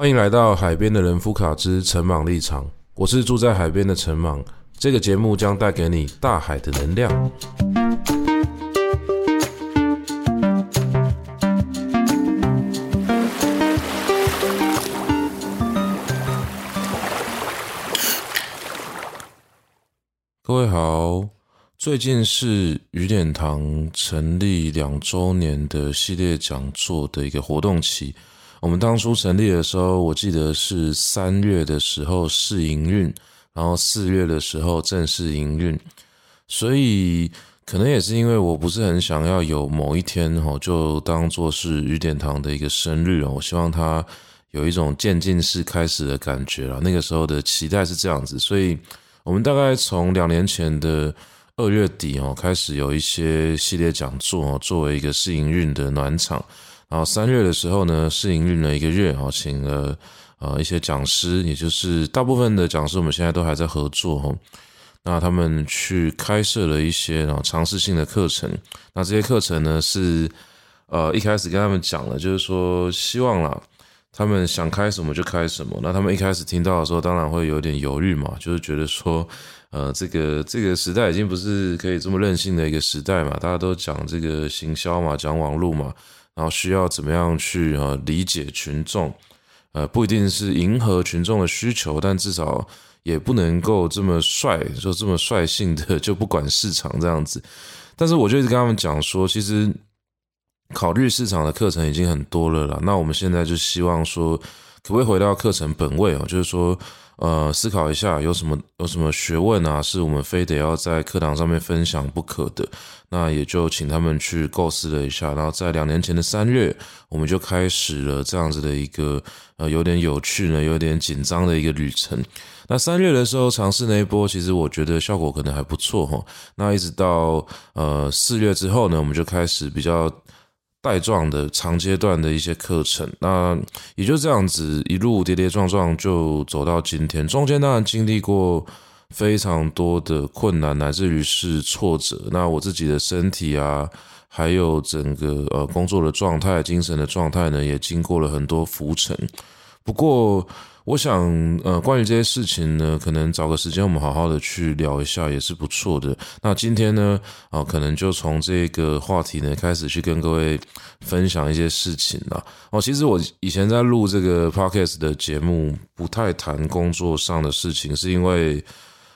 欢迎来到海边的人夫卡之陈茻立场，我是住在海边的陈茻。这个节目将带给你大海的能量。各位好，最近是雨点堂成立两周年的系列讲座的一个活动期。我们当初成立的时候，我记得是三月的时候试营运，然后四月的时候正式营运。所以可能也是因为我不是很想要有某一天哈，就当做是雨点堂的一个生日哦。我希望它有一种渐进式开始的感觉了。那个时候的期待是这样子，所以我们大概从两年前的二月底哦开始有一些系列讲座，作为一个试营运的暖场。然后三月的时候呢，试营运了一个月，然后请了呃一些讲师，也就是大部分的讲师，我们现在都还在合作哈。那他们去开设了一些然后尝试性的课程，那这些课程呢是呃一开始跟他们讲了，就是说希望啦，他们想开什么就开什么。那他们一开始听到的时候，当然会有点犹豫嘛，就是觉得说呃这个这个时代已经不是可以这么任性的一个时代嘛，大家都讲这个行销嘛，讲网络嘛。然后需要怎么样去呃理解群众，呃不一定是迎合群众的需求，但至少也不能够这么率，说这么率性的就不管市场这样子。但是我就一直跟他们讲说，其实考虑市场的课程已经很多了啦。那我们现在就希望说，可不可以回到课程本位哦，就是说。呃，思考一下有什么有什么学问啊，是我们非得要在课堂上面分享不可的。那也就请他们去构思了一下，然后在两年前的三月，我们就开始了这样子的一个呃有点有趣呢，有点紧张的一个旅程。那三月的时候尝试那一波，其实我觉得效果可能还不错哈。那一直到呃四月之后呢，我们就开始比较。带状的长阶段的一些课程，那也就这样子一路跌跌撞撞就走到今天。中间当然经历过非常多的困难，乃至于是挫折。那我自己的身体啊，还有整个呃工作的状态、精神的状态呢，也经过了很多浮沉。不过，我想，呃，关于这些事情呢，可能找个时间我们好好的去聊一下也是不错的。那今天呢，啊，可能就从这个话题呢开始去跟各位分享一些事情啦。哦，其实我以前在录这个 podcast 的节目，不太谈工作上的事情，是因为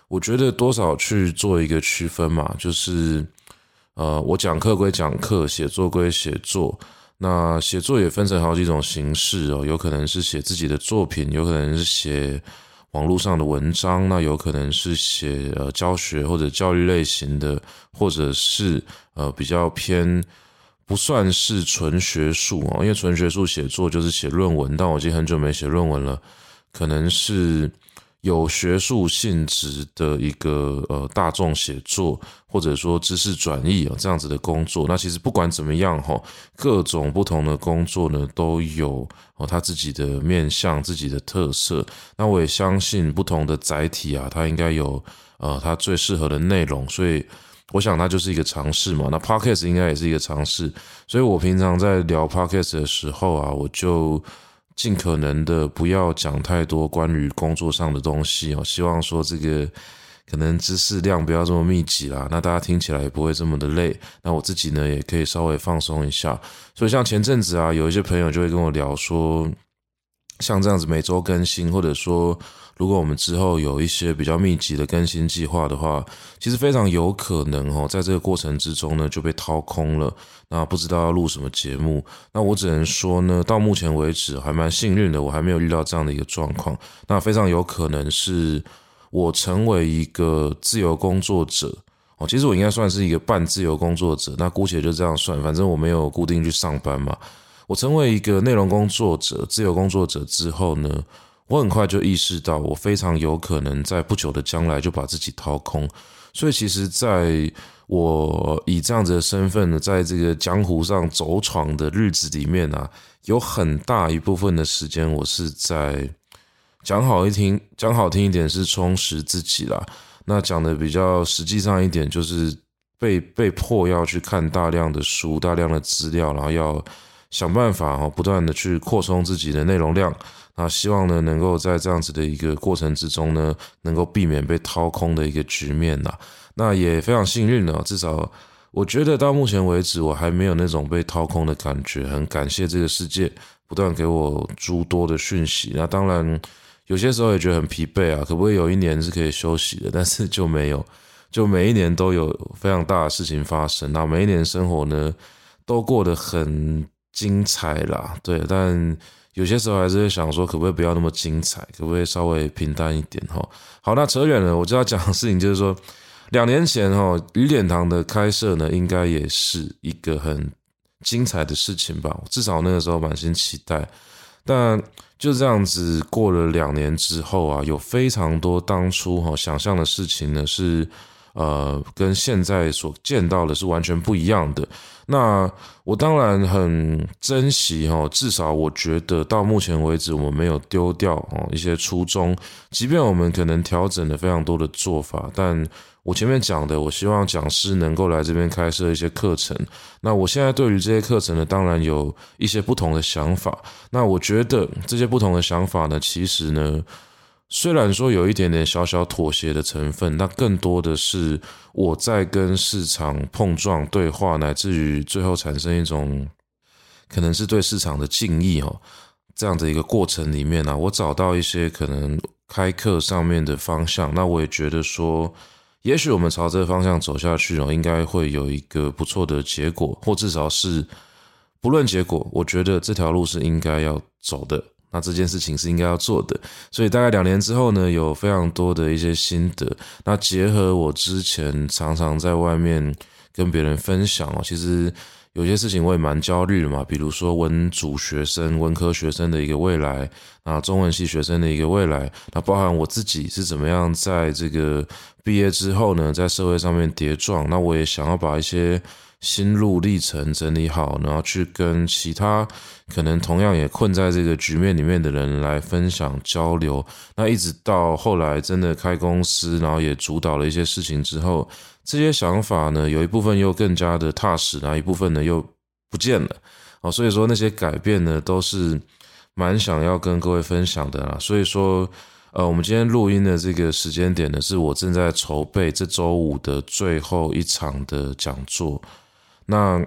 我觉得多少去做一个区分嘛，就是，呃，我讲课归讲课，写作归写作。那写作也分成好几种形式哦，有可能是写自己的作品，有可能是写网络上的文章，那有可能是写呃教学或者教育类型的，或者是呃比较偏不算是纯学术哦，因为纯学术写作就是写论文，但我已经很久没写论文了，可能是。有学术性质的一个呃大众写作，或者说知识转译啊这样子的工作，那其实不管怎么样哈，各种不同的工作呢都有哦他自己的面向、自己的特色。那我也相信不同的载体啊，它应该有呃它最适合的内容，所以我想它就是一个尝试嘛。那 Podcast 应该也是一个尝试，所以我平常在聊 Podcast 的时候啊，我就。尽可能的不要讲太多关于工作上的东西哦，希望说这个可能知识量不要这么密集啦，那大家听起来也不会这么的累。那我自己呢，也可以稍微放松一下。所以像前阵子啊，有一些朋友就会跟我聊说，像这样子每周更新，或者说。如果我们之后有一些比较密集的更新计划的话，其实非常有可能哦，在这个过程之中呢就被掏空了。那不知道要录什么节目，那我只能说呢，到目前为止还蛮幸运的，我还没有遇到这样的一个状况。那非常有可能是我成为一个自由工作者哦，其实我应该算是一个半自由工作者，那姑且就这样算，反正我没有固定去上班嘛。我成为一个内容工作者、自由工作者之后呢，我很快就意识到，我非常有可能在不久的将来就把自己掏空。所以，其实在我以这样子的身份呢，在这个江湖上走闯的日子里面啊，有很大一部分的时间，我是在讲好一听，讲好听一点是充实自己啦。那讲的比较实际上一点，就是被被迫要去看大量的书、大量的资料，然后要。想办法哦，不断的去扩充自己的内容量，啊，希望呢能够在这样子的一个过程之中呢，能够避免被掏空的一个局面呐。那也非常幸运呢，至少我觉得到目前为止，我还没有那种被掏空的感觉。很感谢这个世界不断给我诸多的讯息。那当然有些时候也觉得很疲惫啊，可不可以有一年是可以休息的？但是就没有，就每一年都有非常大的事情发生。那每一年生活呢，都过得很精彩啦。对，但有些时候还是会想说，可不可以不要那么精彩？可不可以稍微平淡一点？哈，好，那扯远了，我就要讲的事情就是说。两年前哈，雨点堂的开设呢，应该也是一个很精彩的事情吧。至少那个时候满心期待。但就这样子过了两年之后啊，有非常多当初哈想象的事情呢，是呃跟现在所见到的是完全不一样的。那我当然很珍惜哈，至少我觉得到目前为止，我们没有丢掉哦一些初衷，即便我们可能调整了非常多的做法，但。我前面讲的，我希望讲师能够来这边开设一些课程。那我现在对于这些课程呢，当然有一些不同的想法。那我觉得这些不同的想法呢，其实呢，虽然说有一点点小小妥协的成分，那更多的是我在跟市场碰撞、对话，乃至于最后产生一种可能是对市场的敬意哦，这样的一个过程里面呢，我找到一些可能开课上面的方向。那我也觉得说。也许我们朝这个方向走下去哦，应该会有一个不错的结果，或至少是不论结果，我觉得这条路是应该要走的。那这件事情是应该要做的。所以大概两年之后呢，有非常多的一些心得。那结合我之前常常在外面跟别人分享哦，其实。有些事情我也蛮焦虑的嘛，比如说文组学生、文科学生的一个未来啊，中文系学生的一个未来，那包含我自己是怎么样在这个毕业之后呢，在社会上面跌撞，那我也想要把一些心路历程整理好，然后去跟其他可能同样也困在这个局面里面的人来分享交流，那一直到后来真的开公司，然后也主导了一些事情之后。这些想法呢，有一部分又更加的踏实，然后一部分呢又不见了。哦，所以说那些改变呢，都是蛮想要跟各位分享的啦。所以说，呃，我们今天录音的这个时间点呢，是我正在筹备这周五的最后一场的讲座。那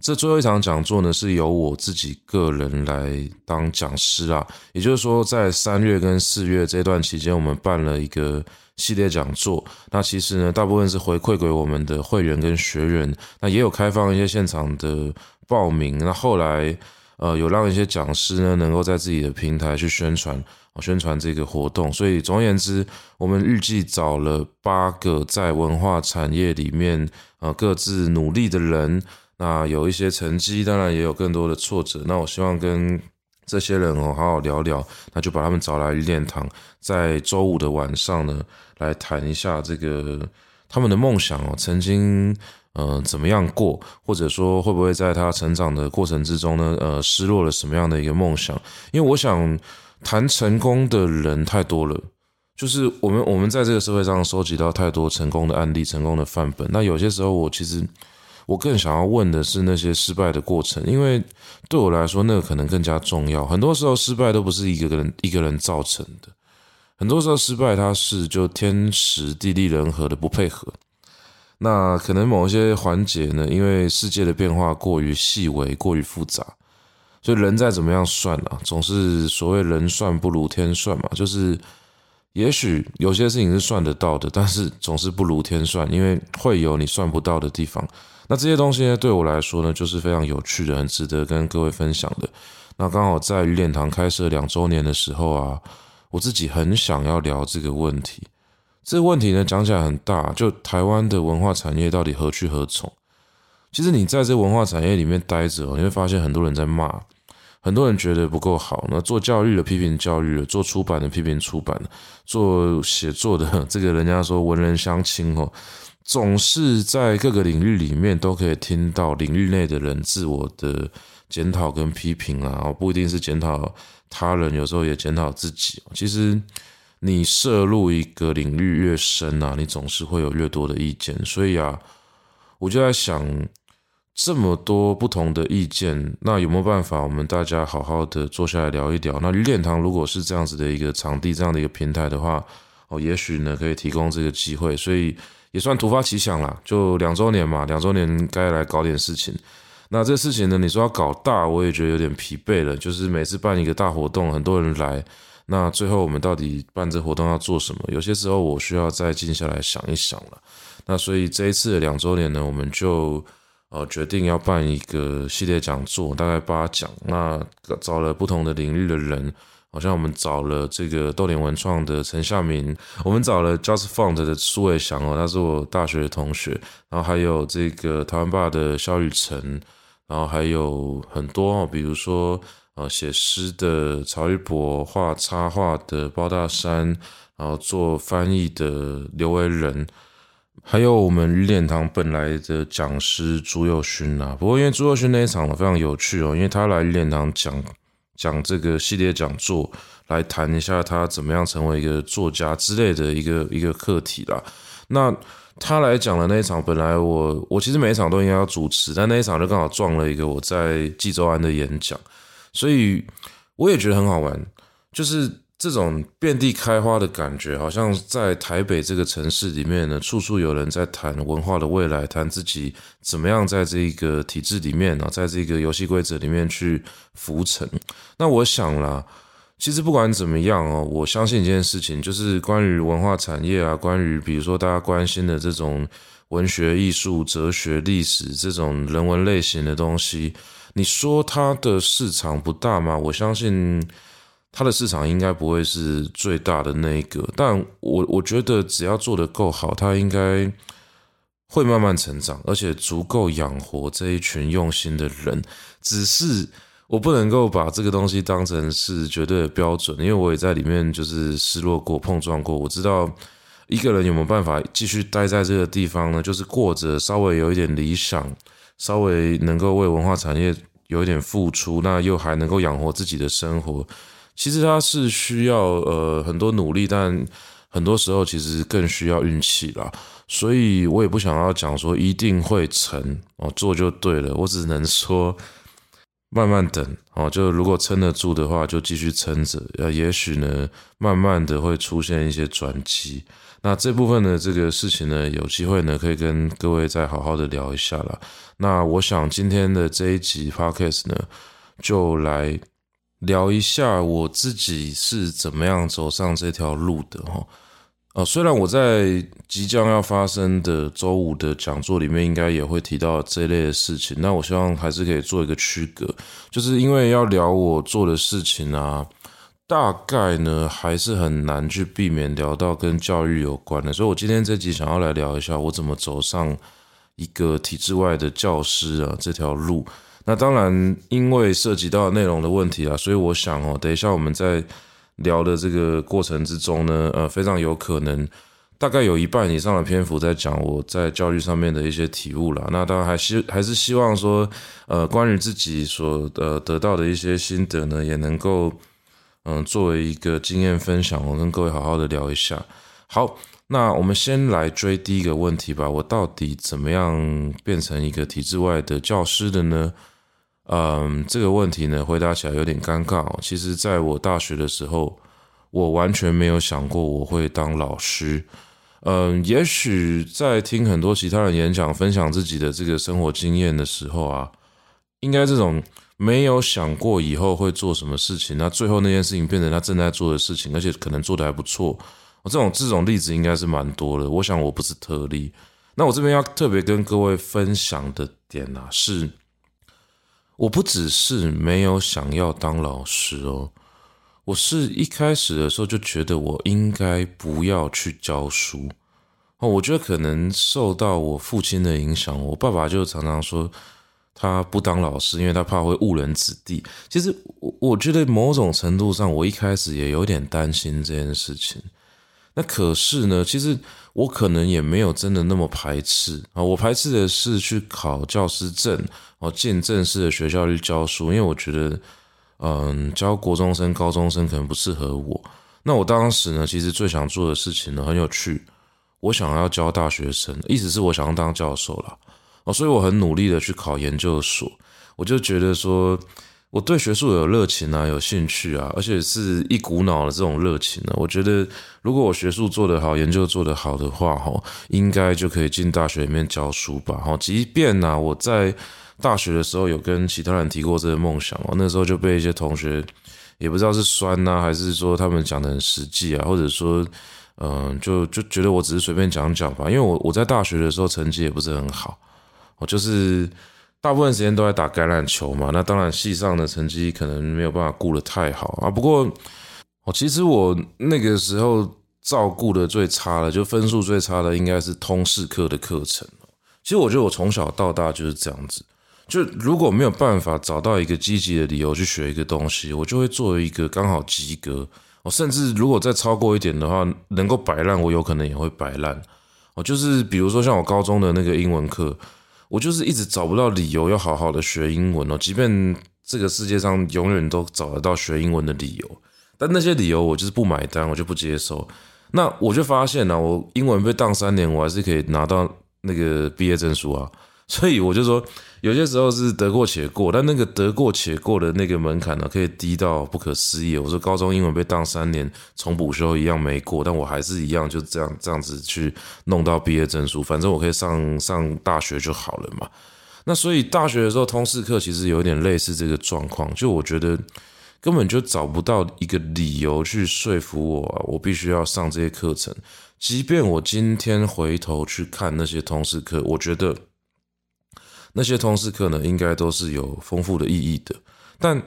这最后一场讲座呢，是由我自己个人来当讲师啊。也就是说，在三月跟四月这段期间，我们办了一个。系列讲座，那其实呢，大部分是回馈给我们的会员跟学员，那也有开放一些现场的报名。那后来，呃，有让一些讲师呢，能够在自己的平台去宣传，宣传这个活动。所以，总而言之，我们预计找了八个在文化产业里面，呃，各自努力的人。那有一些成绩，当然也有更多的挫折。那我希望跟这些人哦，好好聊聊，那就把他们找来练堂，在周五的晚上呢，来谈一下这个他们的梦想哦，曾经呃怎么样过，或者说会不会在他成长的过程之中呢，呃失落了什么样的一个梦想？因为我想谈成功的人太多了，就是我们我们在这个社会上收集到太多成功的案例、成功的范本，那有些时候我其实。我更想要问的是那些失败的过程，因为对我来说，那个可能更加重要。很多时候，失败都不是一个人一个人造成的，很多时候失败它是就天时地利人和的不配合。那可能某一些环节呢，因为世界的变化过于细微、过于复杂，所以人再怎么样算啊，总是所谓人算不如天算嘛。就是也许有些事情是算得到的，但是总是不如天算，因为会有你算不到的地方。那这些东西呢，对我来说呢，就是非常有趣的，很值得跟各位分享的。那刚好在雨点堂开设两周年的时候啊，我自己很想要聊这个问题。这个问题呢，讲起来很大，就台湾的文化产业到底何去何从？其实你在这文化产业里面待着，你会发现很多人在骂，很多人觉得不够好。那做教育的批评教育，做出版的批评出版，做写作的，这个人家说文人相轻哦。总是在各个领域里面都可以听到领域内的人自我的检讨跟批评啊，不一定是检讨他人，有时候也检讨自己。其实你涉入一个领域越深啊，你总是会有越多的意见。所以啊，我就在想，这么多不同的意见，那有没有办法我们大家好好的坐下来聊一聊？那练堂如果是这样子的一个场地，这样的一个平台的话，哦，也许呢可以提供这个机会，所以也算突发奇想啦，就两周年嘛，两周年该来搞点事情。那这事情呢，你说要搞大，我也觉得有点疲惫了。就是每次办一个大活动，很多人来，那最后我们到底办这活动要做什么？有些时候我需要再静下来想一想了。那所以这一次的两周年呢，我们就。呃，决定要办一个系列讲座，大概八讲。那找了不同的领域的人，好像我们找了这个豆点文创的陈夏明，我们找了 Just Font 的苏伟翔哦，他是我大学的同学，然后还有这个台湾爸的萧雨辰，然后还有很多哦，比如说呃写诗的曹玉博，画插画的包大山，然后做翻译的刘维仁。还有我们与点堂本来的讲师朱宥勋啊，不过因为朱宥勋那一场非常有趣哦，因为他来与点堂讲讲这个系列讲座，来谈一下他怎么样成为一个作家之类的一个一个课题啦。那他来讲的那一场，本来我我其实每一场都应该要主持，但那一场就刚好撞了一个我在济州安的演讲，所以我也觉得很好玩，就是。这种遍地开花的感觉，好像在台北这个城市里面呢，处处有人在谈文化的未来，谈自己怎么样在这个体制里面啊，在这个游戏规则里面去浮沉。那我想啦，其实不管怎么样哦，我相信一件事情，就是关于文化产业啊，关于比如说大家关心的这种文学、艺术、哲学、历史这种人文类型的东西，你说它的市场不大吗？我相信。它的市场应该不会是最大的那一个，但我我觉得只要做得够好，它应该会慢慢成长，而且足够养活这一群用心的人。只是我不能够把这个东西当成是绝对的标准，因为我也在里面就是失落过、碰撞过。我知道一个人有没有办法继续待在这个地方呢？就是过着稍微有一点理想，稍微能够为文化产业有一点付出，那又还能够养活自己的生活。其实它是需要呃很多努力，但很多时候其实更需要运气啦。所以我也不想要讲说一定会成哦，做就对了。我只能说慢慢等哦，就如果撑得住的话，就继续撑着。呃，也许呢，慢慢的会出现一些转机。那这部分的这个事情呢，有机会呢，可以跟各位再好好的聊一下啦。那我想今天的这一集 Podcast 呢，就来。聊一下我自己是怎么样走上这条路的哈，呃，虽然我在即将要发生的周五的讲座里面应该也会提到这类的事情，那我希望还是可以做一个区隔，就是因为要聊我做的事情啊，大概呢还是很难去避免聊到跟教育有关的，所以我今天这集想要来聊一下我怎么走上一个体制外的教师啊这条路。那当然，因为涉及到内容的问题啊，所以我想哦，等一下我们在聊的这个过程之中呢，呃，非常有可能大概有一半以上的篇幅在讲我在教育上面的一些体悟啦。那当然还希还是希望说，呃，关于自己所呃得到的一些心得呢，也能够嗯、作为一个经验分享，我跟各位好好的聊一下。好，那我们先来追第一个问题吧，我到底怎么样变成一个体制外的教师的呢？嗯，这个问题呢，回答起来有点尴尬哦。其实，在我大学的时候，我完全没有想过我会当老师。嗯，也许在听很多其他人演讲、分享自己的这个生活经验的时候啊，应该这种没有想过以后会做什么事情，那最后那件事情变成他正在做的事情，而且可能做得还不错。这种这种例子应该是蛮多的。我想我不是特例。那我这边要特别跟各位分享的点啊，是。我不只是没有想要当老师哦，我是一开始的时候就觉得我应该不要去教书哦。我觉得可能受到我父亲的影响，我爸爸就常常说他不当老师，因为他怕会误人子弟。其实我我觉得某种程度上，我一开始也有点担心这件事情。那可是呢，其实我可能也没有真的那么排斥啊。我排斥的是去考教师证，哦，进正式的学校去教书，因为我觉得，嗯，教国中生、高中生可能不适合我。那我当时呢，其实最想做的事情呢，很有趣，我想要教大学生，意思是我想要当教授啦。哦，所以我很努力的去考研究所。我就觉得说，我对学术有热情啊，有兴趣啊，而且是一股脑的这种热情呢。我觉得，如果我学术做得好，研究做得好的话，哈，应该就可以进大学里面教书吧。哈，即便呢，我在大学的时候有跟其他人提过这个梦想哦，那时候就被一些同学也不知道是酸呐，还是说他们讲得很实际啊，或者说，嗯，就就觉得我只是随便讲讲吧。因为我我在大学的时候成绩也不是很好，我就是。大部分时间都在打橄榄球嘛，那当然系上的成绩可能没有办法顾得太好啊。不过，哦，其实我那个时候照顾的最差的，就分数最差的，应该是通识课的课程。其实我觉得我从小到大就是这样子，就如果没有办法找到一个积极的理由去学一个东西，我就会做一个刚好及格。哦，甚至如果再超过一点的话，能够摆烂，我有可能也会摆烂。哦，就是比如说像我高中的那个英文课。我就是一直找不到理由要好好的学英文哦，即便这个世界上永远都找得到学英文的理由，但那些理由我就是不买单，我就不接受。那我就发现呢，我英文被当三年，我还是可以拿到那个毕业证书啊。所以我就说，有些时候是得过且过，但那个得过且过的那个门槛呢，可以低到不可思议。我说高中英文被当三年，重补修一样没过，但我还是一样就这样这样子去弄到毕业证书，反正我可以上上大学就好了嘛。那所以大学的时候通识课其实有点类似这个状况，就我觉得根本就找不到一个理由去说服我啊，我必须要上这些课程。即便我今天回头去看那些通识课，我觉得。那些通识课呢，应该都是有丰富的意义的。但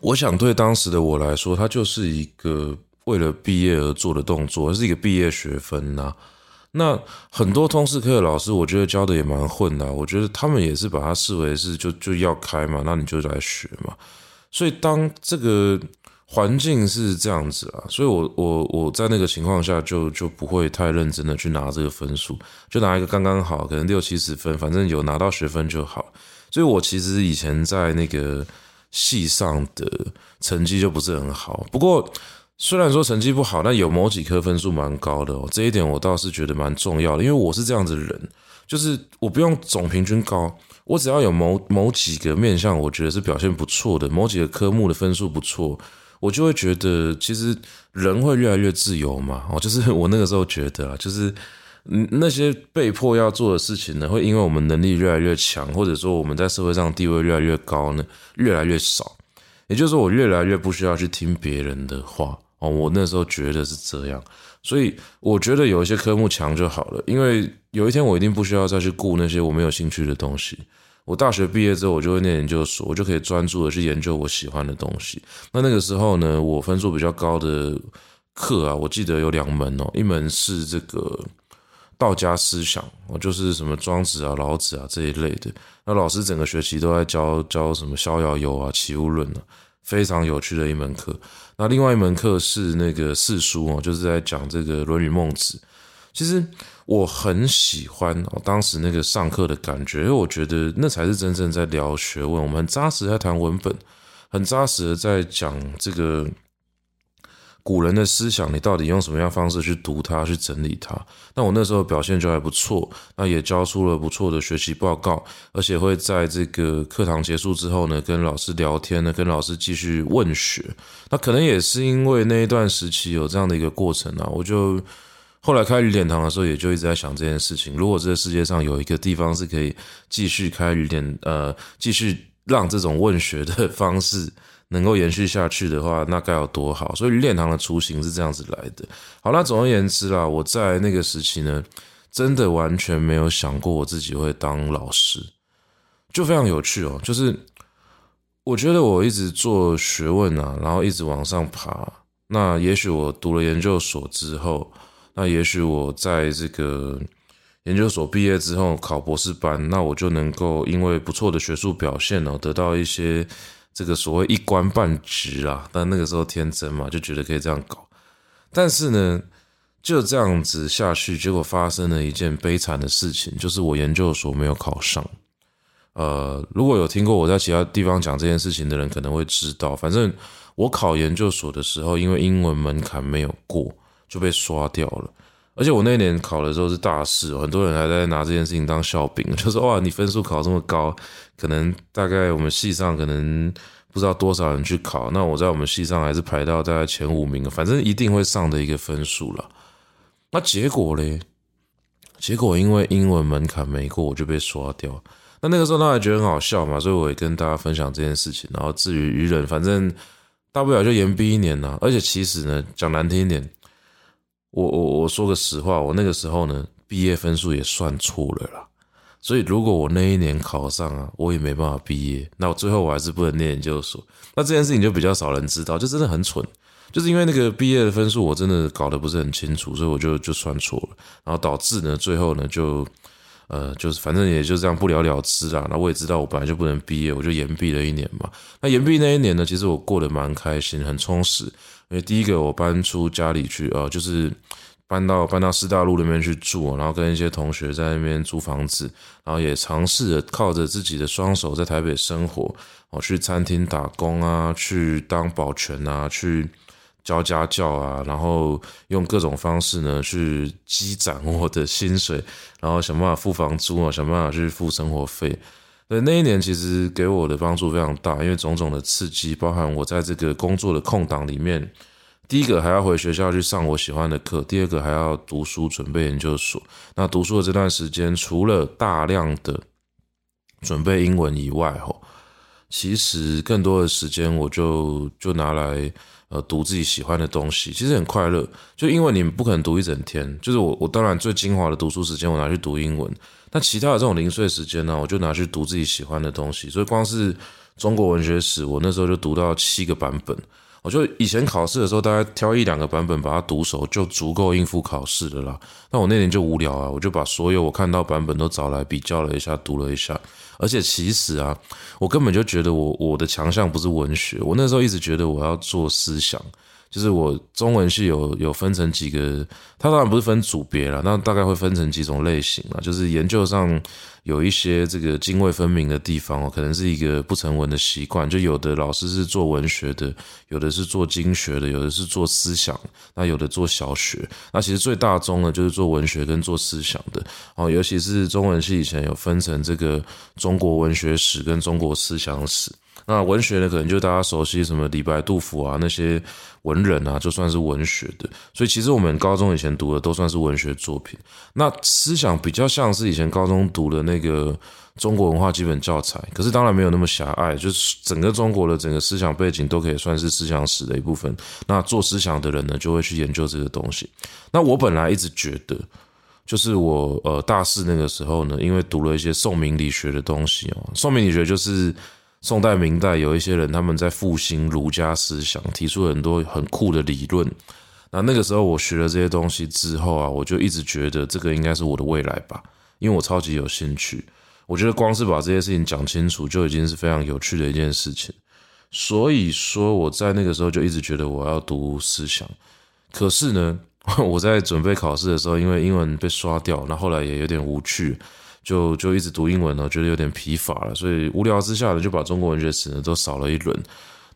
我想，对当时的我来说，它就是一个为了毕业而做的动作，是一个毕业学分呐。那很多通识课的老师，我觉得教的也蛮混的。我觉得他们也是把它视为是就就要开嘛，那你就来学嘛。所以当这个。环境是这样子啊，所以我我我在那个情况下就就不会太认真的去拿这个分数，就拿一个刚刚好，可能六七十分，反正有拿到学分就好。所以我其实以前在那个系上的成绩就不是很好，不过虽然说成绩不好，但有某几科分数蛮高的哦，这一点我倒是觉得蛮重要的，因为我是这样子的人，就是我不用总平均高，我只要有某某几个面向，我觉得是表现不错的，某几个科目的分数不错。我就会觉得，其实人会越来越自由嘛。哦，就是 我那个时候觉得啊，就是，那些被迫要做的事情呢，会因为我们能力越来越强，或者说我们在社会上地位越来越高呢，越来越少。也就是说，我越来越不需要去听别人的话哦。我那时候觉得是这样，所以我觉得有一些科目强就好了，因为有一天我一定不需要再去顾那些我没有兴趣的东西。我大学毕业之后，我就会念研究所，我就可以专注的去研究我喜欢的东西。那那个时候呢，我分数比较高的课啊，我记得有两门哦，一门是这个道家思想，哦，就是什么庄子啊、老子啊这一类的。那老师整个学期都在教教什么《逍遥游》啊、《齐物论》啊，非常有趣的一门课。那另外一门课是那个四书哦，就是在讲这个《论语》《孟子》。其实我很喜欢哦，当时那个上课的感觉，因为我觉得那才是真正在聊学问。我们很扎实在谈文本，很扎实的在讲这个古人的思想，你到底用什么样方式去读它，去整理它。那我那时候表现就还不错，那也交出了不错的学习报告，而且会在这个课堂结束之后呢，跟老师聊天呢，跟老师继续问学。那可能也是因为那一段时期有这样的一个过程啊，我就。后来开语典堂的时候，也就一直在想这件事情。如果这个世界上有一个地方是可以继续开语典，呃，继续让这种问学的方式能够延续下去的话，那该有多好！所以语典堂的雏形是这样子来的。好，那总而言之啦，我在那个时期呢，真的完全没有想过我自己会当老师，就非常有趣哦。就是我觉得我一直做学问啊，然后一直往上爬。那也许我读了研究所之后。那也许我在这个研究所毕业之后考博士班，那我就能够因为不错的学术表现哦，得到一些这个所谓一官半职啊。但那个时候天真嘛，就觉得可以这样搞。但是呢，就这样子下去，结果发生了一件悲惨的事情，就是我研究所没有考上。呃，如果有听过我在其他地方讲这件事情的人，可能会知道，反正我考研究所的时候，因为英文门槛没有过。就被刷掉了。而且我那年考的时候是大四，很多人还在拿这件事情当笑柄，就说哇，你分数考这么高，可能大概我们系上可能不知道多少人去考，那我在我们系上还是排到大概前五名，反正一定会上的一个分数了。那结果嘞？结果因为英文门槛没过，我就被刷掉。那那个时候他还觉得很好笑嘛，所以我也跟大家分享这件事情。然后至于愚人，反正大不了就延毕一年呐。而且其实呢，讲难听一点。我我我说个实话，我那个时候呢，毕业分数也算错了啦。所以如果我那一年考上啊，我也没办法毕业。那我最后我还是不能念研究所。那这件事情就比较少人知道，就真的很蠢。就是因为那个毕业的分数我真的搞得不是很清楚，所以我就就算错了，然后导致呢，最后呢就呃就是反正也就这样不了了之啦。那我也知道我本来就不能毕业，我就延毕了一年嘛。那延毕那一年呢，其实我过得蛮开心，很充实。因为第一个我搬出家里去，呃，就是搬到搬到师大路那边去住，然后跟一些同学在那边租房子，然后也尝试着靠着自己的双手在台北生活，我去餐厅打工啊，去当保全啊，去教家教啊，然后用各种方式呢去积攒我的薪水，然后想办法付房租啊，想办法去付生活费。对，那一年其实给我的帮助非常大，因为种种的刺激，包含我在这个工作的空档里面，第一个还要回学校去上我喜欢的课，第二个还要读书准备研究所。那读书的这段时间，除了大量的准备英文以外，吼，其实更多的时间我就就拿来呃读自己喜欢的东西，其实很快乐。就因为你们不可能读一整天，就是我我当然最精华的读书时间，我拿去读英文。那其他的这种零碎时间呢，我就拿去读自己喜欢的东西。所以光是中国文学史，我那时候就读到七个版本。我就以前考试的时候，大概挑一两个版本把它读熟，就足够应付考试的啦。但我那年就无聊啊，我就把所有我看到版本都找来比较了一下，读了一下。而且其实啊，我根本就觉得我我的强项不是文学，我那时候一直觉得我要做思想。就是我中文系有有分成几个，它当然不是分组别啦，那大概会分成几种类型啦。就是研究上有一些这个泾渭分明的地方哦，可能是一个不成文的习惯。就有的老师是做文学的，有的是做经学的，有的是做思想，那有的做小学。那其实最大宗的就是做文学跟做思想的哦，尤其是中文系以前有分成这个中国文学史跟中国思想史。那文学呢，可能就大家熟悉什么李白、杜甫啊那些文人啊，就算是文学的。所以其实我们高中以前读的都算是文学作品。那思想比较像是以前高中读的那个中国文化基本教材，可是当然没有那么狭隘，就是整个中国的整个思想背景都可以算是思想史的一部分。那做思想的人呢，就会去研究这个东西。那我本来一直觉得，就是我呃大四那个时候呢，因为读了一些宋明理学的东西哦，宋明理学就是。宋代、明代有一些人，他们在复兴儒家思想，提出很多很酷的理论。那那个时候，我学了这些东西之后啊，我就一直觉得这个应该是我的未来吧，因为我超级有兴趣。我觉得光是把这些事情讲清楚，就已经是非常有趣的一件事情。所以说，我在那个时候就一直觉得我要读思想。可是呢，我在准备考试的时候，因为英文被刷掉，那后来也有点无趣。就就一直读英文呢，觉得有点疲乏了，所以无聊之下呢，就把中国文学史呢都扫了一轮。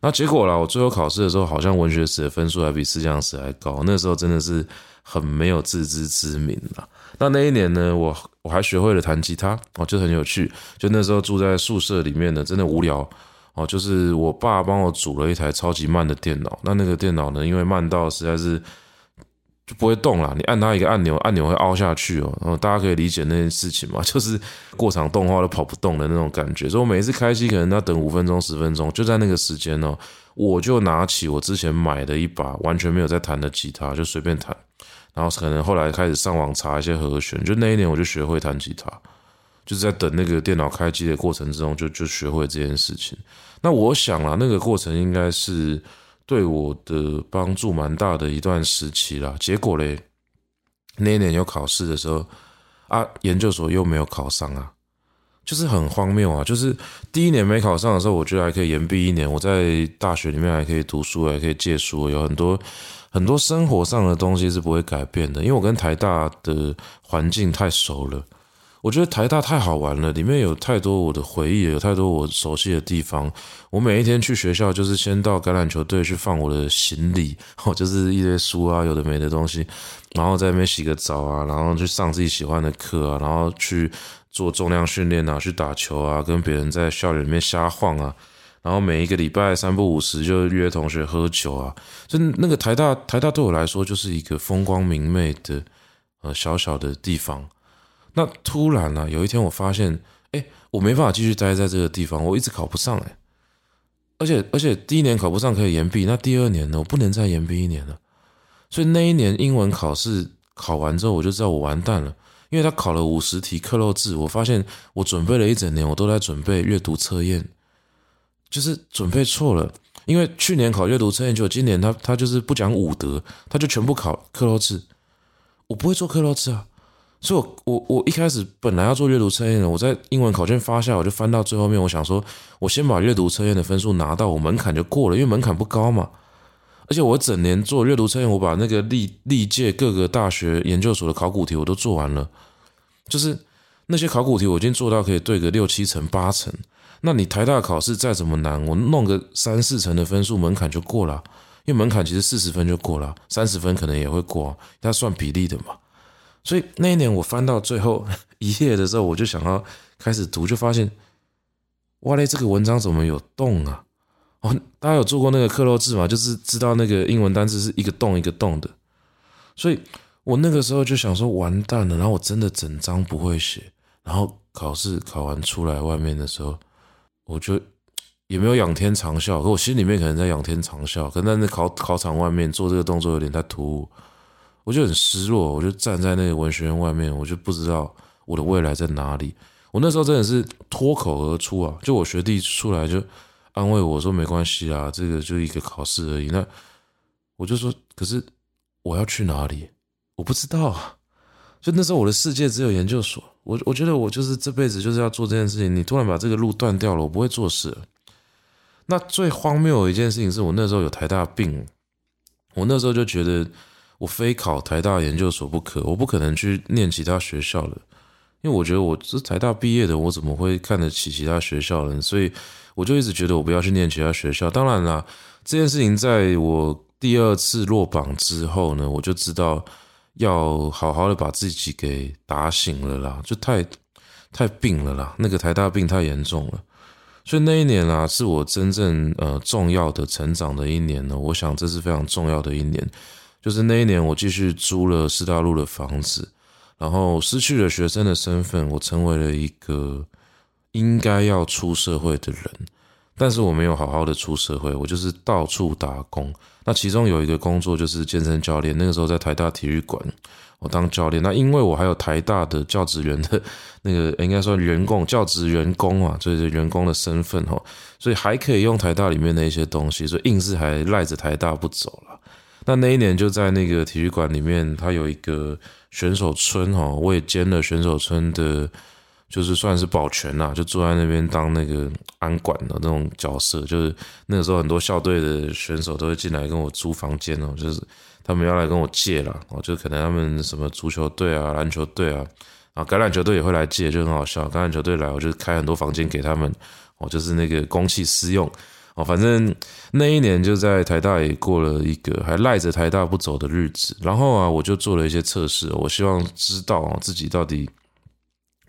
那结果啦，我最后考试的时候，好像文学史的分数还比思想史还高。那时候真的是很没有自知之明啊。那那一年呢，我我还学会了弹吉他哦，就很有趣。就那时候住在宿舍里面呢，真的无聊哦。就是我爸帮我组了一台超级慢的电脑，那那个电脑呢，因为慢到实在是。就不会动了，你按它一个按钮，按钮会凹下去哦。然后大家可以理解那件事情嘛，就是过场动画都跑不动的那种感觉。所以我每一次开机可能要等五分钟、十分钟，就在那个时间呢，我就拿起我之前买的一把完全没有在弹的吉他，就随便弹。然后可能后来开始上网查一些和弦，就那一年我就学会弹吉他，就是在等那个电脑开机的过程之中，就就学会这件事情。那我想啊，那个过程应该是。对我的帮助蛮大的一段时期啦，结果嘞，那一年有考试的时候啊，研究所又没有考上啊，就是很荒谬啊！就是第一年没考上的时候，我觉得还可以延毕一年，我在大学里面还可以读书，还可以借书，有很多很多生活上的东西是不会改变的，因为我跟台大的环境太熟了。我觉得台大太好玩了，里面有太多我的回忆，有太多我熟悉的地方。我每一天去学校，就是先到橄榄球队去放我的行李，哦，就是一些书啊，有的没的东西，然后在那边洗个澡啊，然后去上自己喜欢的课啊，然后去做重量训练啊，去打球啊，跟别人在校园里面瞎晃啊，然后每一个礼拜三不五时就约同学喝酒啊，就那个台大，台大对我来说就是一个风光明媚的呃小小的地方。那突然呢、啊，有一天我发现，哎，我没办法继续待在这个地方，我一直考不上哎，而且而且第一年考不上可以延毕，那第二年呢，我不能再延毕一年了，所以那一年英文考试考完之后，我就知道我完蛋了，因为他考了五十题克漏字，我发现我准备了一整年，我都在准备阅读测验，就是准备错了，因为去年考阅读测验，就今年他他就是不讲武德，他就全部考克洛字，我不会做克洛字啊。所以我，我我一开始本来要做阅读测验的，我在英文考卷发下，我就翻到最后面，我想说，我先把阅读测验的分数拿到，我门槛就过了，因为门槛不高嘛。而且我整年做阅读测验，我把那个历历届各个大学研究所的考古题我都做完了，就是那些考古题我已经做到可以对个六七成八成。那你台大考试再怎么难，我弄个三四成的分数门槛就过了，因为门槛其实四十分就过了，三十分可能也会过，它算比例的嘛。所以那一年我翻到最后 一页的时候，我就想要开始读，就发现，哇嘞，这个文章怎么有洞啊？哦，大家有做过那个克漏字吗？就是知道那个英文单词是一个洞一个洞的。所以我那个时候就想说，完蛋了，然后我真的整张不会写，然后考试考完出来外面的时候，我就也没有仰天长啸，可我心里面可能在仰天长啸，可能在那考考场外面做这个动作有点太突兀。我就很失落，我就站在那个文学院外面，我就不知道我的未来在哪里。我那时候真的是脱口而出啊，就我学弟出来就安慰我说：“没关系啊，这个就一个考试而已。”那我就说：“可是我要去哪里？我不知道啊。”就那时候我的世界只有研究所。我我觉得我就是这辈子就是要做这件事情。你突然把这个路断掉了，我不会做事。那最荒谬的一件事情是我那时候有台大病，我那时候就觉得。我非考台大研究所不可，我不可能去念其他学校了，因为我觉得我是台大毕业的，我怎么会看得起其他学校呢？所以我就一直觉得我不要去念其他学校。当然啦，这件事情在我第二次落榜之后呢，我就知道要好好的把自己给打醒了啦，就太太病了啦，那个台大病太严重了，所以那一年啊，是我真正呃重要的成长的一年呢。我想这是非常重要的一年。就是那一年，我继续租了师大路的房子，然后失去了学生的身份，我成为了一个应该要出社会的人，但是我没有好好的出社会，我就是到处打工。那其中有一个工作就是健身教练，那个时候在台大体育馆，我当教练。那因为我还有台大的教职员的那个，应该说员工教职员工啊，就是员工的身份哦，所以还可以用台大里面的一些东西，所以硬是还赖着台大不走了。那那一年就在那个体育馆里面，他有一个选手村哈，我也兼了选手村的，就是算是保全呐，就坐在那边当那个安管的那种角色。就是那个时候很多校队的选手都会进来跟我租房间哦，就是他们要来跟我借了哦，就可能他们什么足球队啊、篮球队啊，啊橄榄球队也会来借，就很好笑。橄榄球队来，我就开很多房间给他们哦，就是那个公器私用。哦，反正那一年就在台大也过了一个还赖着台大不走的日子，然后啊，我就做了一些测试，我希望知道自己到底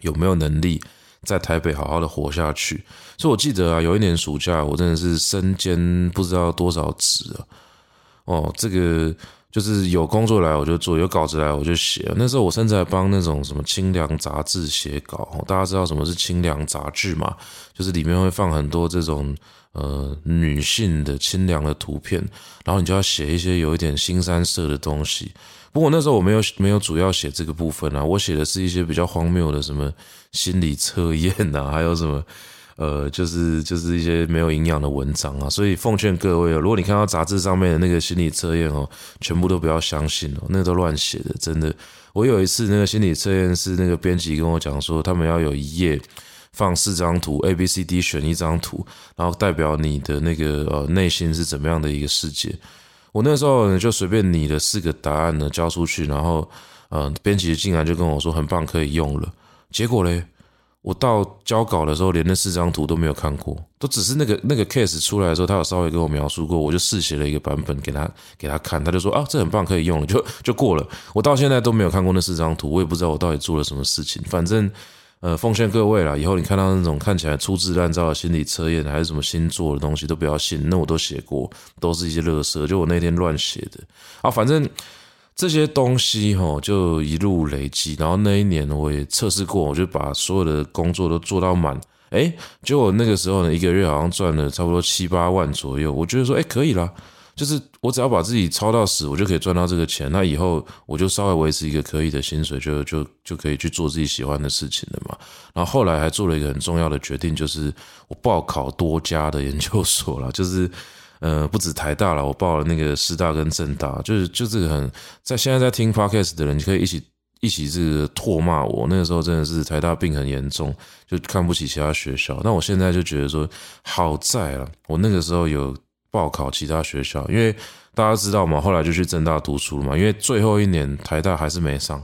有没有能力在台北好好的活下去。所以我记得啊，有一年暑假，我真的是身兼不知道多少职啊。哦，这个就是有工作来我就做，有稿子来我就写。那时候我甚至还帮那种什么清凉杂志写稿。大家知道什么是清凉杂志吗？就是里面会放很多这种。呃，女性的清凉的图片，然后你就要写一些有一点新三色的东西。不过那时候我没有没有主要写这个部分啊，我写的是一些比较荒谬的，什么心理测验啊，还有什么呃，就是就是一些没有营养的文章啊。所以奉劝各位哦，如果你看到杂志上面的那个心理测验哦，全部都不要相信哦，那都乱写的，真的。我有一次那个心理测验是那个编辑跟我讲说，他们要有一页。放四张图，A、B、C、D 选一张图，然后代表你的那个呃内心是怎么样的一个世界。我那时候呢就随便拟了四个答案呢交出去，然后呃编辑进来就跟我说很棒，可以用了。结果嘞，我到交稿的时候，连那四张图都没有看过，都只是那个那个 case 出来的时候，他有稍微跟我描述过，我就试写了一个版本给他给他看，他就说啊，这很棒，可以用了，就就过了。我到现在都没有看过那四张图，我也不知道我到底做了什么事情。反正呃，奉劝各位啦，以后你看到那种看起来粗制滥造的心理测验，还是什么星座的东西，都不要信，那我都写过，都是一些垃圾，就我那天乱写的啊，反正。这些东西哈，就一路累积，然后那一年我也测试过，我就把所有的工作都做到满，诶，结果那个时候呢，一个月好像赚了差不多七八万左右，我觉得说，诶，可以啦，就是我只要把自己操到死，我就可以赚到这个钱，那以后我就稍微维持一个可以的薪水，就就就可以去做自己喜欢的事情了嘛。然后后来还做了一个很重要的决定，就是我报考多家的研究所了，就是。呃，不止台大了，我报了那个师大跟政大，就是就这个很在现在在听 podcast 的人，你可以一起一起这个唾骂我。那个时候真的是台大病很严重，就看不起其他学校。那我现在就觉得说，好在了，我那个时候有报考其他学校，因为大家知道嘛，后来就去政大读书了嘛。因为最后一年台大还是没上，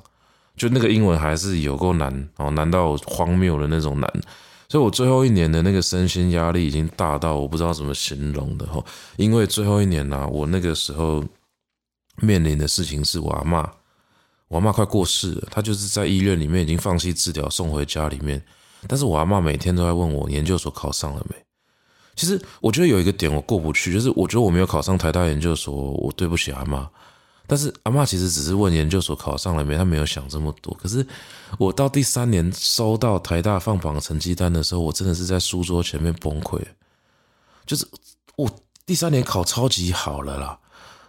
就那个英文还是有够难哦，难到荒谬的那种难。所以我最后一年的那个身心压力已经大到我不知道怎么形容的哈，因为最后一年呢，我那个时候面临的事情是我阿嬷，我阿嬷快过世了，她就是在医院里面已经放弃治疗，送回家里面，但是我阿嬷每天都在问我研究所考上了没。其实我觉得有一个点我过不去，就是我觉得我没有考上台大研究所，我对不起阿妈。但是阿妈其实只是问研究所考上了没，她没有想这么多。可是我到第三年收到台大放榜成绩单的时候，我真的是在书桌前面崩溃。就是我第三年考超级好了啦，